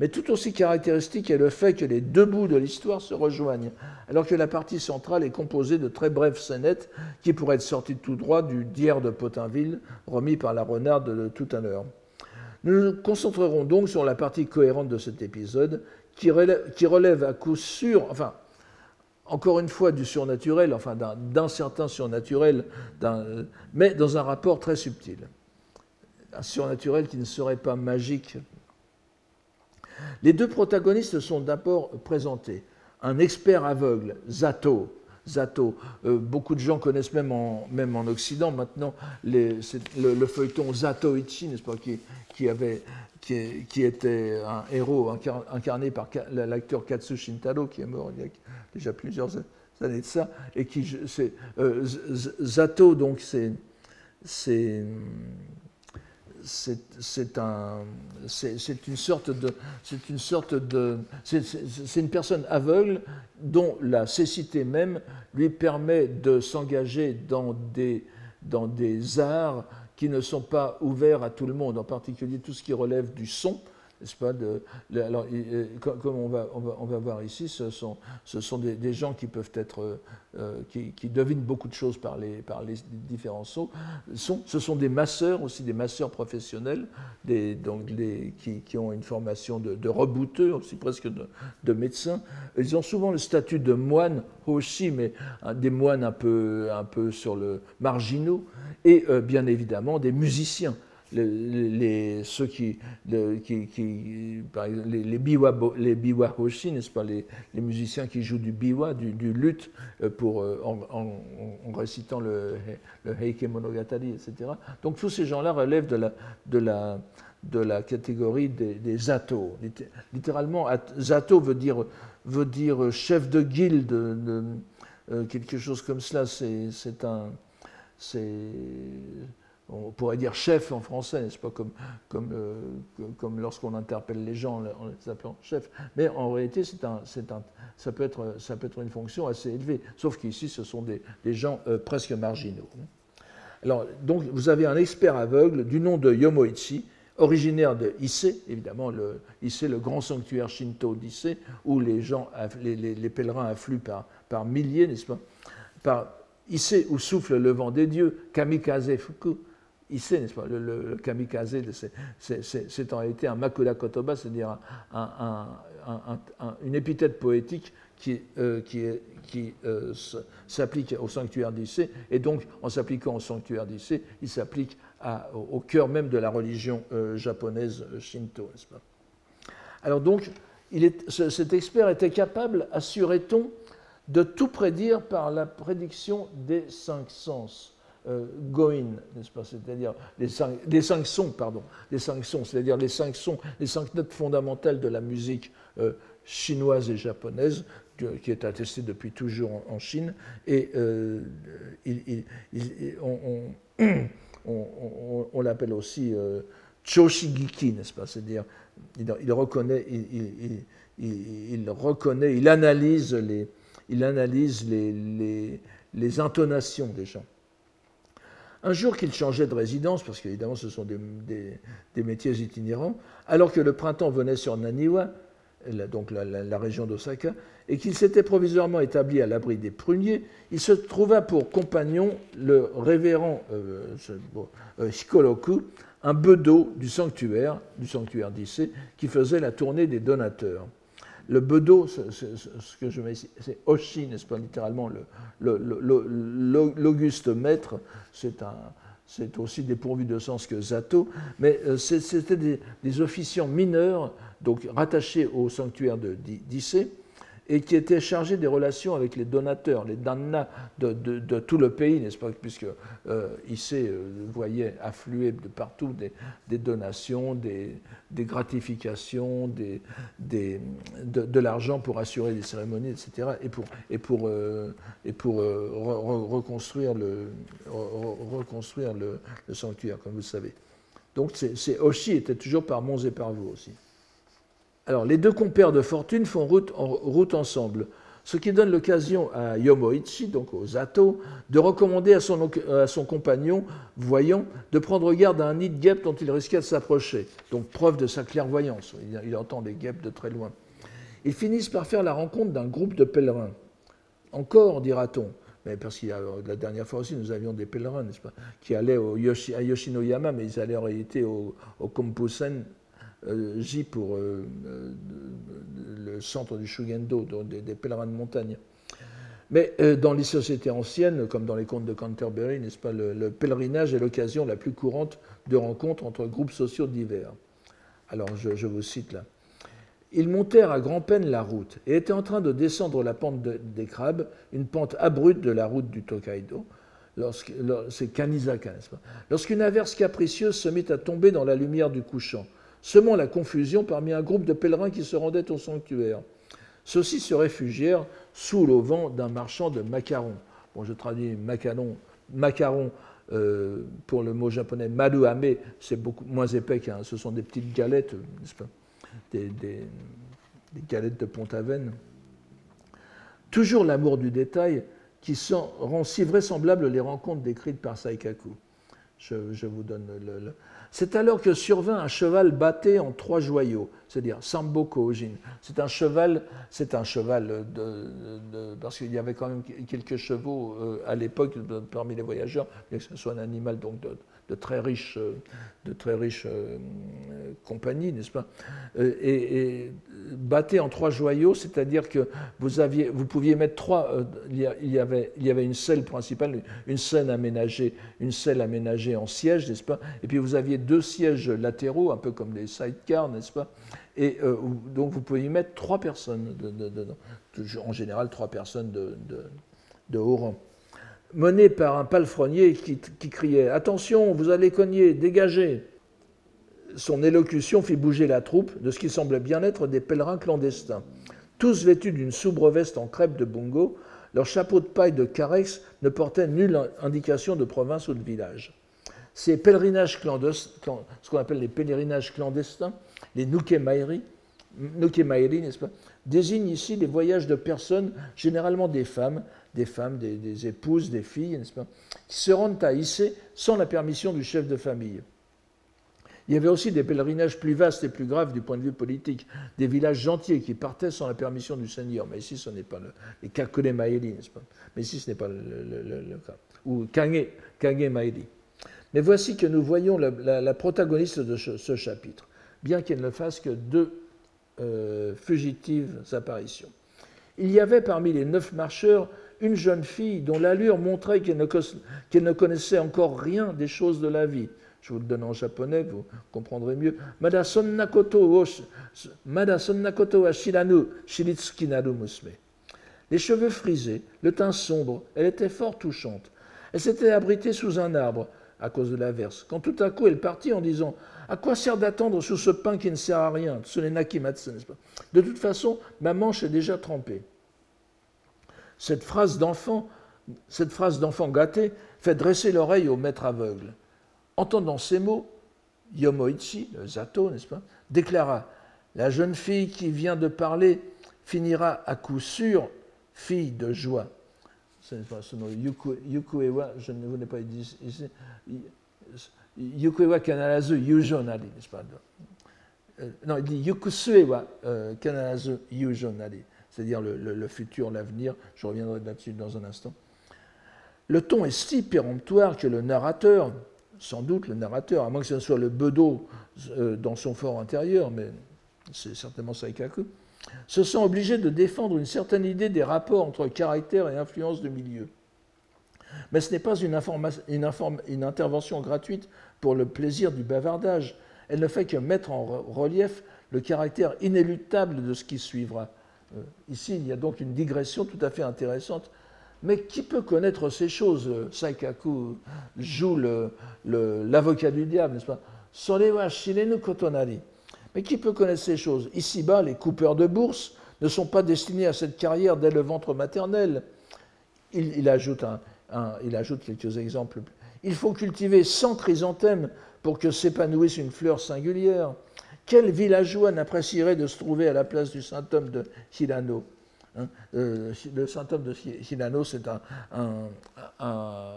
Mais tout aussi caractéristique est le fait que les deux bouts de l'histoire se rejoignent, alors que la partie centrale est composée de très brèves scénettes qui pourraient être sorties tout droit du dière de Potinville, remis par la renarde de tout à l'heure. Nous nous concentrerons donc sur la partie cohérente de cet épisode, qui relève, qui relève à coup sûr, enfin, encore une fois, du surnaturel, enfin d'un certain surnaturel, mais dans un rapport très subtil. Un surnaturel qui ne serait pas magique les deux protagonistes sont d'abord présentés. Un expert aveugle, Zato. Zato. Euh, beaucoup de gens connaissent même en, Occident maintenant le, feuilleton Zatoichi, n'est-ce pas, qui, était un héros incarné par l'acteur Katsu Shintaro, qui est mort il y a déjà plusieurs années de ça, et qui, euh, Zato, donc, c'est c'est un, une sorte de, c'est une sorte de, c'est une personne aveugle dont la cécité même lui permet de s'engager dans des, dans des arts qui ne sont pas ouverts à tout le monde, en particulier tout ce qui relève du son, n'est-ce pas de, alors, Comme on va, on va, on va, voir ici, ce sont, ce sont des, gens qui peuvent être, euh, euh, qui, qui, devinent beaucoup de choses par les, par les différents sons. Ce sont des masseurs aussi, des masseurs professionnels, des, donc les, qui, qui, ont une formation de, de rebouteux, aussi presque de, de, médecins. Ils ont souvent le statut de moines aussi, mais hein, des moines un peu, un peu sur le marginaux, et euh, bien évidemment des musiciens les, ceux qui, les, biwa, les biwa hoshi, n'est-ce pas, les, musiciens qui jouent du biwa, du, du luth, euh, pour, euh, en, en, récitant le, le, Heike Monogatari, etc. Donc tous ces gens-là relèvent de la, de la, de la catégorie des, des zato. Littéralement, zato veut dire, veut dire chef de guilde, de, euh, quelque chose comme cela. C'est un. C'est on pourrait dire chef en français, n'est-ce pas, comme, comme, euh, comme lorsqu'on interpelle les gens en les appelant chef. Mais en réalité, c'est un, un, ça, peut être, ça peut être une fonction assez élevée, sauf qu'ici, ce sont des, des gens euh, presque marginaux. Alors, donc, vous avez un expert aveugle du nom de Yomoichi, originaire de Ise, évidemment, le, le grand sanctuaire shinto d'Ise, où les, gens, les, pèlerins affluent par, par milliers, n'est-ce pas par, Ise, où souffle le vent des dieux, Kamikaze Fuku, sait, n'est-ce pas, le, kamikaze, c'est en réalité un makura kotoba, c'est-à-dire une épithète poétique qui, euh, euh, s'applique au sanctuaire d'Issé, et donc en s'appliquant au sanctuaire d'Issé, il s'applique au, cœur même de la religion euh, japonaise shinto, n'est-ce pas. Alors donc, cet expert était capable, assurait-on, de tout prédire par la prédiction des cinq sens euh, Goin, n'est-ce pas C'est-à-dire les cinq, sons, pardon, les cinq sons, c'est-à-dire les cinq sons, les cinq notes fondamentales de la musique euh, chinoise et japonaise, qui est attestée depuis toujours en, Chine. Et euh, on, l'appelle aussi euh, Choshigiki, n'est-ce pas C'est-à-dire, il, reconnaît, il, reconnaît, il analyse les, il analyse les, les intonations des gens. Un jour qu'il changeait de résidence, parce qu'évidemment ce sont des, métiers itinérants, alors que le printemps venait sur Naniwa, donc la, région d'Osaka, et qu'il s'était provisoirement établi à l'abri des pruniers, il se trouva pour compagnon le révérend euh, euh, Hikoloku, un bedeau du sanctuaire, du sanctuaire d'Issé, qui faisait la tournée des donateurs. Le bedeau, c'est Oshi, n'est-ce pas, littéralement, l'auguste maître, c'est aussi dépourvu de sens que Zato, mais euh, c'était des, officiants mineurs, donc rattachés au sanctuaire d'Issé, et qui était chargé des relations avec les donateurs, les danna de, tout le pays, n'est-ce pas, puisque euh, euh, voyait affluer de partout des, donations, des, gratifications, des, de, l'argent pour assurer des cérémonies, etc., et pour, et pour, euh, et pour euh, reconstruire, le, reconstruire le, sanctuaire, comme vous le savez. Donc c'est Oshi était toujours par Mons et par vous aussi. Alors, les deux compères de fortune font route, en, route ensemble, ce qui donne l'occasion à Yomoichi, donc aux Zato, de recommander à son, compagnon, voyant, de prendre garde à un nid de guêpes dont il risquait de s'approcher. Donc, preuve de sa clairvoyance. Il, entend des guêpes de très loin. Ils finissent par faire la rencontre d'un groupe de pèlerins. Encore, dira-t-on, mais parce que la dernière fois aussi, nous avions des pèlerins, n'est-ce pas, qui allaient au à Yoshinoyama, mais ils allaient en réalité au, au Kompusen, euh, J pour euh, euh, le centre du Shugendo, des, pèlerins de montagne. Mais dans les sociétés anciennes, comme dans les contes de Canterbury, n'est-ce pas, le, pèlerinage est l'occasion la plus courante de rencontres entre groupes sociaux divers. Alors, je, vous cite là. Ils montèrent à grand-peine la route et étaient en train de descendre la pente des crabes, une pente abrupte de la route du Tokaido. C'est Kanizaka, n'est-ce pas? Lorsqu'une averse capricieuse se mit à tomber dans la lumière du couchant semant la confusion parmi un groupe de pèlerins qui se rendaient au sanctuaire. Ceux-ci se réfugièrent sous le vent d'un marchand de macarons. Bon, je traduis macaron, macaron euh, pour le mot japonais maruame, c'est beaucoup moins épais qu'un. Ce sont des petites galettes, pas des, galettes de Pont-Aven. Toujours l'amour du détail qui rend si vraisemblable les rencontres décrites par Saikaku. Je, vous donne le c'est alors que survint un cheval batté en trois joyaux, c'est-à-dire Sambo Kojin. C'est un cheval, c'est un cheval parce qu'il y avait quand même quelques chevaux euh, à l'époque parmi les voyageurs, mais que ce soit un animal donc de très riches, de très riches euh, compagnies, n'est-ce pas? Euh, et, et en trois joyaux, c'est-à-dire que vous, aviez, vous pouviez mettre trois. Euh, il, y avait, il y avait une selle principale, une scène aménagée, une selle aménagée en siège, n'est-ce pas? Et puis vous aviez deux sièges latéraux, un peu comme des sidecars, n'est-ce pas? Et donc vous pouviez mettre trois personnes dedans, en général trois personnes de, de haut rang mené par un palefrenier qui, criait Attention, vous allez cogner, dégagez Son élocution fit bouger la troupe de ce qui semblait bien être des pèlerins clandestins. Tous vêtus d'une soubre veste en crêpe de bongo, leurs chapeaux de paille de carex ne portaient nulle indication de province ou de village. Ces pèlerinages clandestins, ce qu'on appelle les pèlerinages clandestins, les nukemairi, n'est-ce pas, désignent ici les voyages de personnes, généralement des femmes, des femmes, des, épouses, des filles, n'est-ce pas, qui se rendent à Issé sans la permission du chef de famille. Il y avait aussi des pèlerinages plus vastes et plus graves du point de vue politique, des villages entiers qui partaient sans la permission du Seigneur. Mais ici, ce n'est pas le, les n'est-ce pas Mais ici, ce n'est pas le, cas. Ou Kange, Kange Maeli. Mais voici que nous voyons la, protagoniste de ce, chapitre, bien qu'elle ne fasse que deux euh, fugitives apparitions. Il y avait parmi les neuf marcheurs une jeune fille dont l'allure montrait qu'elle ne, connaissait encore rien des choses de la vie. Je vous le donne en japonais, vous comprendrez mieux. Musme. Les cheveux frisés, le teint sombre, elle était fort touchante. Elle s'était abritée sous un arbre à cause de l'averse, quand tout à coup elle partit en disant À quoi sert d'attendre sous ce pain qui ne sert à rien? De toute façon, ma manche est déjà trempée. Cette phrase d'enfant, cette gâté, fait dresser l'oreille au maître aveugle. Entendant ces mots, Yomoichi, le Zato, n'est-ce pas, déclara La jeune fille qui vient de parler finira à coup sûr fille de joie. Ce n'est pas ce nom, Yukuewa, je ne vous pas dit ici. Yukuewa kanarazu yujo nari, n'est-ce pas euh, Non, il dit Yukusuewa euh, kanarazu c'est-à-dire le, futur, l'avenir. Je reviendrai là-dessus dans un instant. Le ton est si péremptoire que le narrateur, sans doute le narrateur, à moins que ce soit le bedeau euh, dans son fort intérieur, mais c'est certainement Saikaku, se sent obligé de défendre une certaine idée des rapports entre caractère et influence de milieu. Mais ce n'est pas une, une, intervention gratuite pour le plaisir du bavardage. Elle ne fait que mettre en relief le caractère inéluctable de ce qui suivra, ici, il y a donc une digression tout à fait intéressante. Mais qui peut connaître ces choses Saikaku joue l'avocat du diable, n'est-ce pas? Shirenu kotonari. Mais qui peut connaître ces choses? Ici-bas, les coupeurs de bourse ne sont pas destinés à cette carrière dès le ventre maternel. Il, ajoute, il ajoute quelques exemples. Il faut cultiver 100 chrysanthèmes pour que s'épanouisse une fleur singulière. Quel villageois n'apprécierait de se trouver à la place du saint homme de Hirano hein euh, Le saint homme de Hirano, c'est un,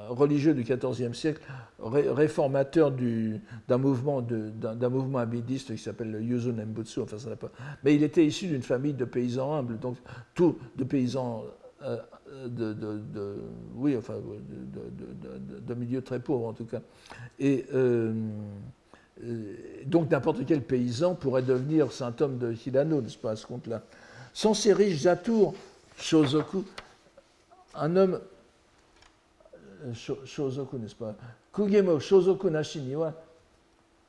religieux du XIVe siècle, réformateur d'un mouvement, mouvement abidiste qui s'appelle le Yuzu Nembutsu. Enfin, ça pas... Mais il était issu d'une famille de paysans humbles, donc tout de paysans euh, de, oui, enfin, de, milieux très pauvres en tout cas. Et euh, donc n'importe quel paysan pourrait devenir saint homme de Hirano, n'est-ce pas, à ce compte-là? Riches atours, Shozoku, un homme, Shozoku, n'est-ce pas, Kugemo Shozoku nashi ni wa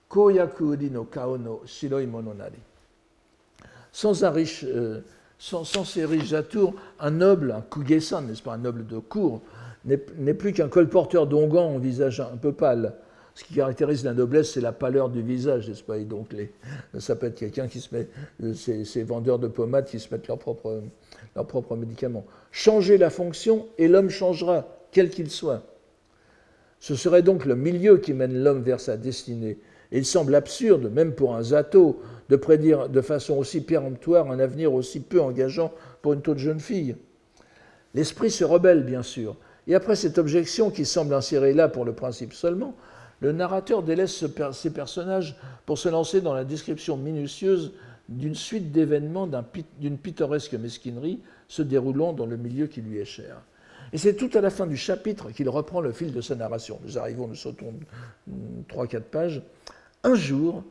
koyaku uri no kao no shiroi mononari. Sans un riche sans, ces riches atours, un noble, un kugesan, n'est-ce pas, un noble de cour, n'est plus qu'un colporteur d'onguents au visage un peu pâle. Ce qui caractérise la noblesse, c'est la pâleur du visage, n'est-ce pas? Et donc, ça peut être quelqu'un qui se met, ces, vendeurs de pommades qui se mettent leurs propres médicaments. Changer la fonction et l'homme changera, quel qu'il soit. Ce serait donc le milieu qui mène l'homme vers sa destinée. Et il semble absurde, même pour un zato, de prédire de façon aussi péremptoire un avenir aussi peu engageant pour une toute jeune fille. L'esprit se rebelle, bien sûr, et après cette objection qui semble insérée là pour le principe seulement, le narrateur délaisse ses personnages pour se lancer dans la description minutieuse d'une suite d'événements d'une pittoresque mesquinerie se déroulant dans le milieu qui lui est cher. Et c'est tout à la fin du chapitre qu'il reprend le fil de sa narration. Nous arrivons, nous sautons 3-4 pages. Un jour,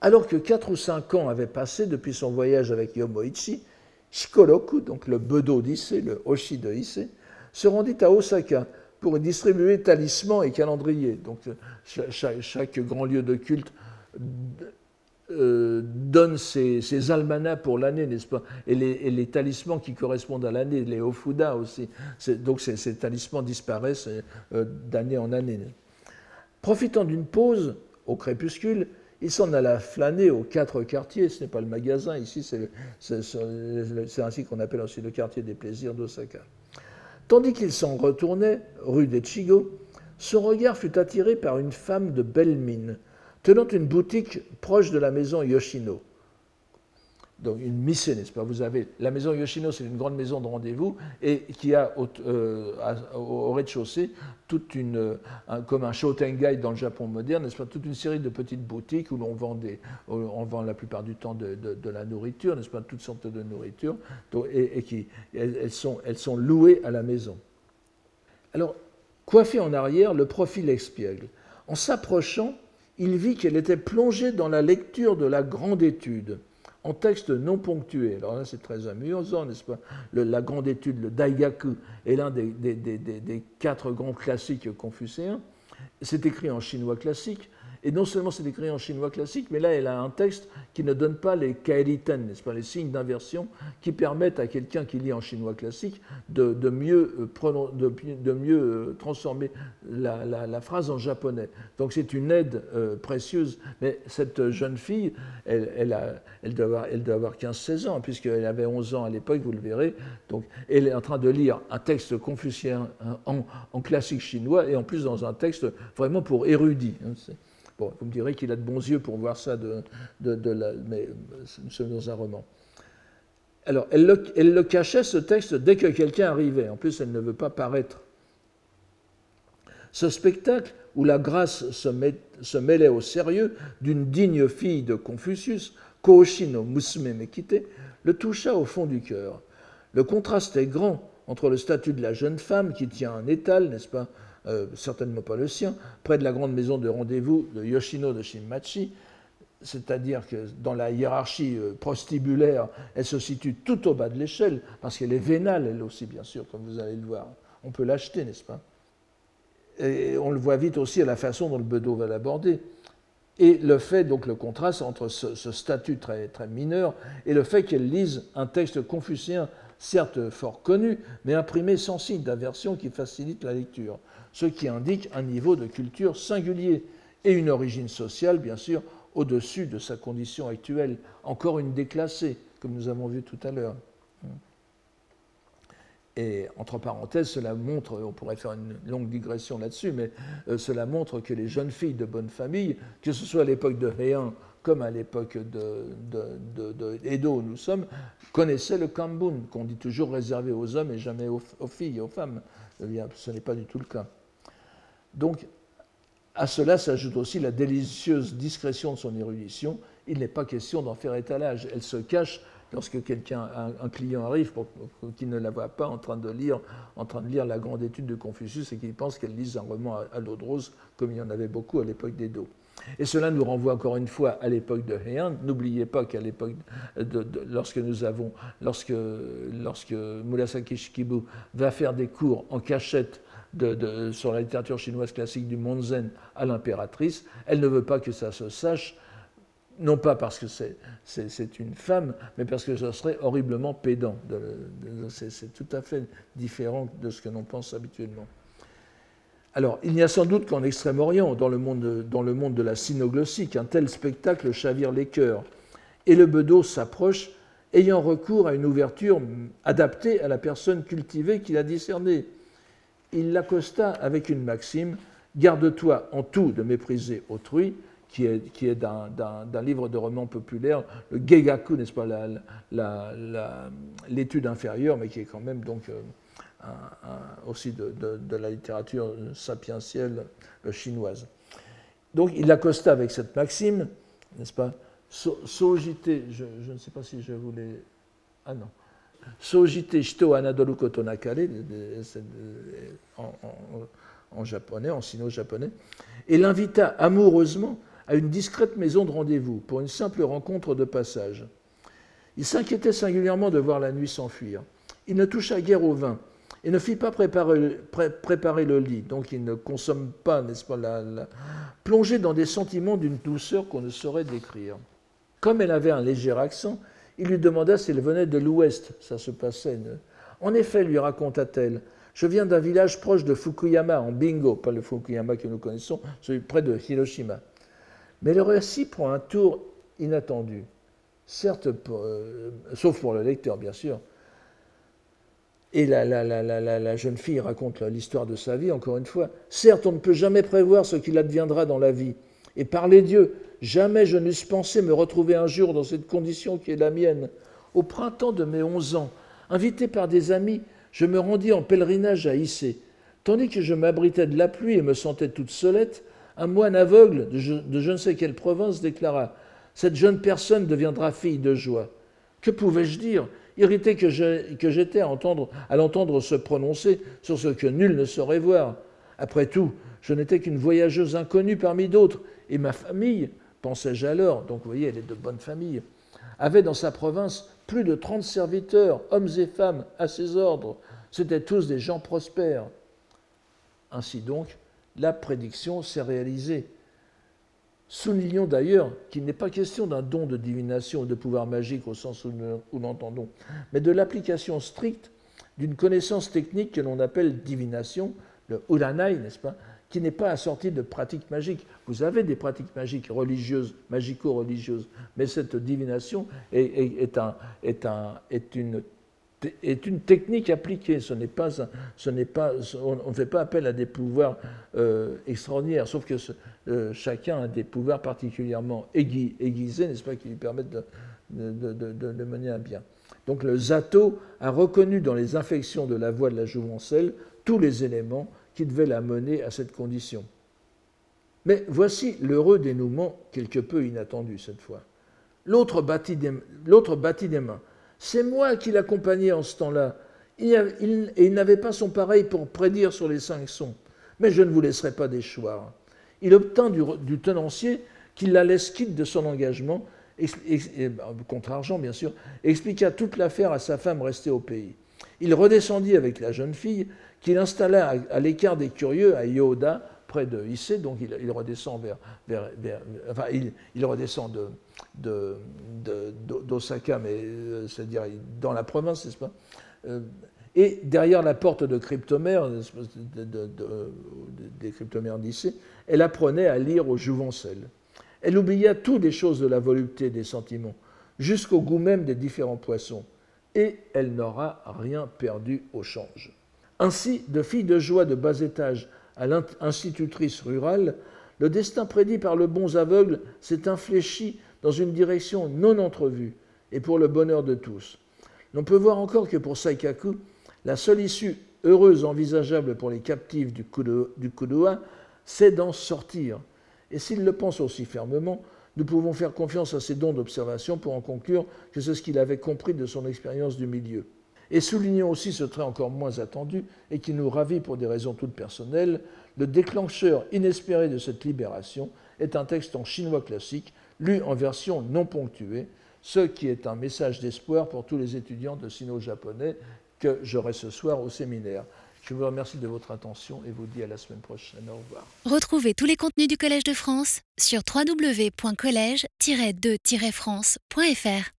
alors que quatre ou cinq ans avaient passé depuis son voyage avec Yomoichi, Shikoroku, donc le Bedo d'Issei, le Oshi de Issei, se rendit à Osaka pour distribuer talismans et calendriers. Donc chaque, grand lieu de culte euh, donne ses, almanachs pour l'année, n'est-ce pas? Et les, talismans qui correspondent à l'année, les Ofuda aussi. Donc ces, talismans disparaissent euh, d'année en année. Profitant d'une pause au crépuscule, il s'en alla flâner aux quatre quartiers, ce n'est pas le magasin, ici c'est ainsi qu'on appelle aussi le quartier des plaisirs d'Osaka. Tandis qu'il s'en retournait, rue d'Echigo, son regard fut attiré par une femme de belle mine, tenant une boutique proche de la maison Yoshino donc une mise, n'est-ce pas? Vous avez la maison Yoshino, c'est une grande maison de rendez-vous et qui a au, euh, rez-de-chaussée toute une, comme un shotengai dans le Japon moderne, n'est-ce pas? Toute une série de petites boutiques où l'on vend des, on vend la plupart du temps de, la nourriture, n'est-ce pas? Toutes sortes de nourriture. Et, qui elles sont, elles sont louées à la maison. Alors, coiffée en arrière, le profil expiègle. En s'approchant, il vit qu'elle était plongée dans la lecture de la grande étude en texte non ponctué. Alors là, c'est très amusant, n'est-ce pas? La grande étude, le Daigaku, est l'un des, des, quatre grands classiques confucéens. C'est écrit en chinois classique, et non seulement c'est écrit en chinois classique, mais là, elle a un texte qui ne donne pas les kaeriten, n'est-ce pas, les signes d'inversion qui permettent à quelqu'un qui lit en chinois classique de, mieux, euh, de, mieux euh, transformer la, phrase en japonais. Donc c'est une aide euh, précieuse. Mais cette jeune fille, elle, elle, elle doit avoir, avoir 15-16 ans, puisqu'elle avait 11 ans à l'époque, vous le verrez. Donc elle est en train de lire un texte confucien en, en classique chinois, et en plus dans un texte vraiment pour érudits. Hein, Bon, vous me direz qu'il a de bons yeux pour voir ça, mais nous sommes dans un roman. Alors, elle le, cachait, ce texte, dès que quelqu'un arrivait. En plus, elle ne veut pas paraître. Ce spectacle, où la grâce se, se mêlait au sérieux d'une digne fille de Confucius, Kooshino Musume Mekite, le toucha au fond du cœur. Le contraste est grand entre le statut de la jeune femme qui tient un étal, n'est-ce pas, euh, certainement pas le sien, près de la grande maison de rendez-vous de Yoshino de Shinmachi, c'est-à-dire que dans la hiérarchie euh, prostibulaire, elle se situe tout au bas de l'échelle, parce qu'elle est vénale, elle aussi, bien sûr, comme vous allez le voir. On peut l'acheter, n'est-ce pas? Et on le voit vite aussi à la façon dont le bedeau va l'aborder. et le fait, donc le contraste entre ce, statut très, très mineur et le fait qu'elle lise un texte confucien, certes fort connu, mais imprimé sans signe d'aversion qui facilite la lecture, ce qui indique un niveau de culture singulier et une origine sociale, bien sûr, au-dessus de sa condition actuelle, encore une déclassée, comme nous avons vu tout à l'heure. Et entre parenthèses, cela montre, on pourrait faire une longue digression là-dessus, mais euh, cela montre que les jeunes filles de bonne famille, que ce soit à l'époque de Heian comme à l'époque de, de, Edo où nous sommes, connaissaient le kambun, qu'on dit toujours réservé aux hommes et jamais aux, aux filles, aux femmes. Eh ce n'est pas du tout le cas. Donc, à cela s'ajoute aussi la délicieuse discrétion de son érudition. Il n'est pas question d'en faire étalage. Elle se cache lorsque quelqu'un, un, client arrive pour, qu'il ne la voit pas en train de lire, en train de lire la grande étude de Confucius et qu'il pense qu'elle lise un roman à, l'eau de rose, comme il y en avait beaucoup à l'époque d'Edo. Et cela nous renvoie encore une fois à l'époque de Heian. N'oubliez pas qu'à l'époque, lorsque nous avons, lorsque, lorsque Murasaki Shikibu va faire des cours en cachette sur la littérature chinoise classique du Monzen à l'impératrice, elle ne veut pas que ça se sache non pas parce que c'est une femme, mais parce que ce serait horriblement pédant. C'est tout à fait différent de ce que l'on pense habituellement. Alors, il n'y a sans doute qu'en Extrême-Orient, dans, le monde, dans le monde de la synoglossie, qu'un tel spectacle chavire les cœurs. Et le bedeau s'approche, ayant recours à une ouverture adaptée à la personne cultivée qu'il a discernée. Il l'accosta avec une maxime Garde-toi en tout de mépriser autrui, qui est, qui est d'un livre de roman populaire, le Gegaku, n'est-ce pas, l'étude inférieure, mais qui est quand même donc euh, aussi de, la littérature sapientielle euh, chinoise. Donc il accosta avec cette maxime, n'est-ce pas? Sojite, je, je, ne sais pas si je voulais. Ah non. Sojite shito anadoru koto nakare, en, en japonais, en sino-japonais, et l'invita amoureusement à une discrète maison de rendez-vous pour une simple rencontre de passage. Il s'inquiétait singulièrement de voir la nuit s'enfuir. Il ne toucha guère au vin et ne fit pas préparer, le lit, donc il ne consomme pas, n'est-ce pas, la, plongé dans des sentiments d'une douceur qu'on ne saurait décrire. Comme elle avait un léger accent, il lui demanda si elle venait de l'ouest. Ça se passait. En effet, lui raconta-t-elle, je viens d'un village proche de Fukuyama, en Bingo, pas le Fukuyama que nous connaissons, celui près de Hiroshima. Mais le récit prend un tour inattendu, certes, euh, sauf pour le lecteur, bien sûr. Et la, la, jeune fille raconte l'histoire de sa vie, encore une fois. Certes, on ne peut jamais prévoir ce qu'il adviendra dans la vie. Et par les dieux, jamais je n'eusse pensé me retrouver un jour dans cette condition qui est la mienne. Au printemps de mes onze ans, invité par des amis, je me rendis en pèlerinage à Issé. Tandis que je m'abritais de la pluie et me sentais toute solette, un moine aveugle de je, ne sais quelle province déclara Cette jeune personne deviendra fille de joie. Que pouvais-je dire? Irrité que j'étais à, l'entendre se prononcer sur ce que nul ne saurait voir. Après tout, je n'étais qu'une voyageuse inconnue parmi d'autres, et ma famille, pensais-je alors, donc vous voyez, elle est de bonne famille, avait dans sa province plus de trente serviteurs, hommes et femmes, à ses ordres. C'étaient tous des gens prospères. Ainsi donc, la prédiction s'est réalisée. Soulignons d'ailleurs qu'il n'est pas question d'un don de divination ou de pouvoir magique au sens où nous l'entendons, mais de l'application stricte d'une connaissance technique que l'on appelle divination, le uranai, n'est-ce pas, qui n'est pas assortie de pratiques magiques. Vous avez des pratiques magiques religieuses, magico-religieuses, mais cette divination est une est une technique appliquée. Ce n'est pas, ce n'est pas, on ne fait pas appel à des pouvoirs euh, extraordinaires, sauf que euh, chacun a des pouvoirs particulièrement aiguisés, n'est-ce pas, qui lui permettent de, de, mener à bien. Donc le Zato a reconnu dans les infections de la voie de la jouvencelle tous les éléments qui devaient la mener à cette condition. Mais voici l'heureux dénouement quelque peu inattendu cette fois. L'autre battit des mains c'est moi qui l'accompagnais en ce temps-là. Et il, n'avait pas son pareil pour prédire sur les cinq sons. Mais je ne vous laisserai pas déchoir. Il obtint du, tenancier qu'il la laisse quitte de son engagement, bah, contre argent bien sûr, expliqua toute l'affaire à sa femme restée au pays. Il redescendit avec la jeune fille, qu'il installa à, l'écart des curieux à Yoda, près de Issei, donc il, redescend vers, enfin, il, redescend de, d'Osaka, mais c'est-à-dire dans la province, n'est-ce pas Et derrière la porte de cryptomère, des cryptomères d'Issei, elle apprenait à lire au jouvencel. Elle oublia toutes les choses de la volupté des sentiments, jusqu'au goût même des différents poissons, et elle n'aura rien perdu au change. Ainsi, de fille de joie de bas étage à l'institutrice rurale, le destin prédit par le bon aveugle s'est infléchi dans une direction non entrevue, et pour le bonheur de tous. L'on peut voir encore que pour Saikaku, la seule issue heureuse envisageable pour les captifs du Kudoa, c'est d'en sortir. Et s'il le pense aussi fermement, nous pouvons faire confiance à ses dons d'observation pour en conclure que c'est ce qu'il avait compris de son expérience du milieu. Et soulignons aussi ce trait encore moins attendu et qui nous ravit pour des raisons toutes personnelles, le déclencheur inespéré de cette libération est un texte en chinois classique, lu en version non ponctuée, ce qui est un message d'espoir pour tous les étudiants de sino-japonais que j'aurai ce soir au séminaire. Je vous remercie de votre attention et vous dis à la semaine prochaine. Au revoir. Retrouvez tous les contenus du Collège de France sur www.colège-2-france.fr.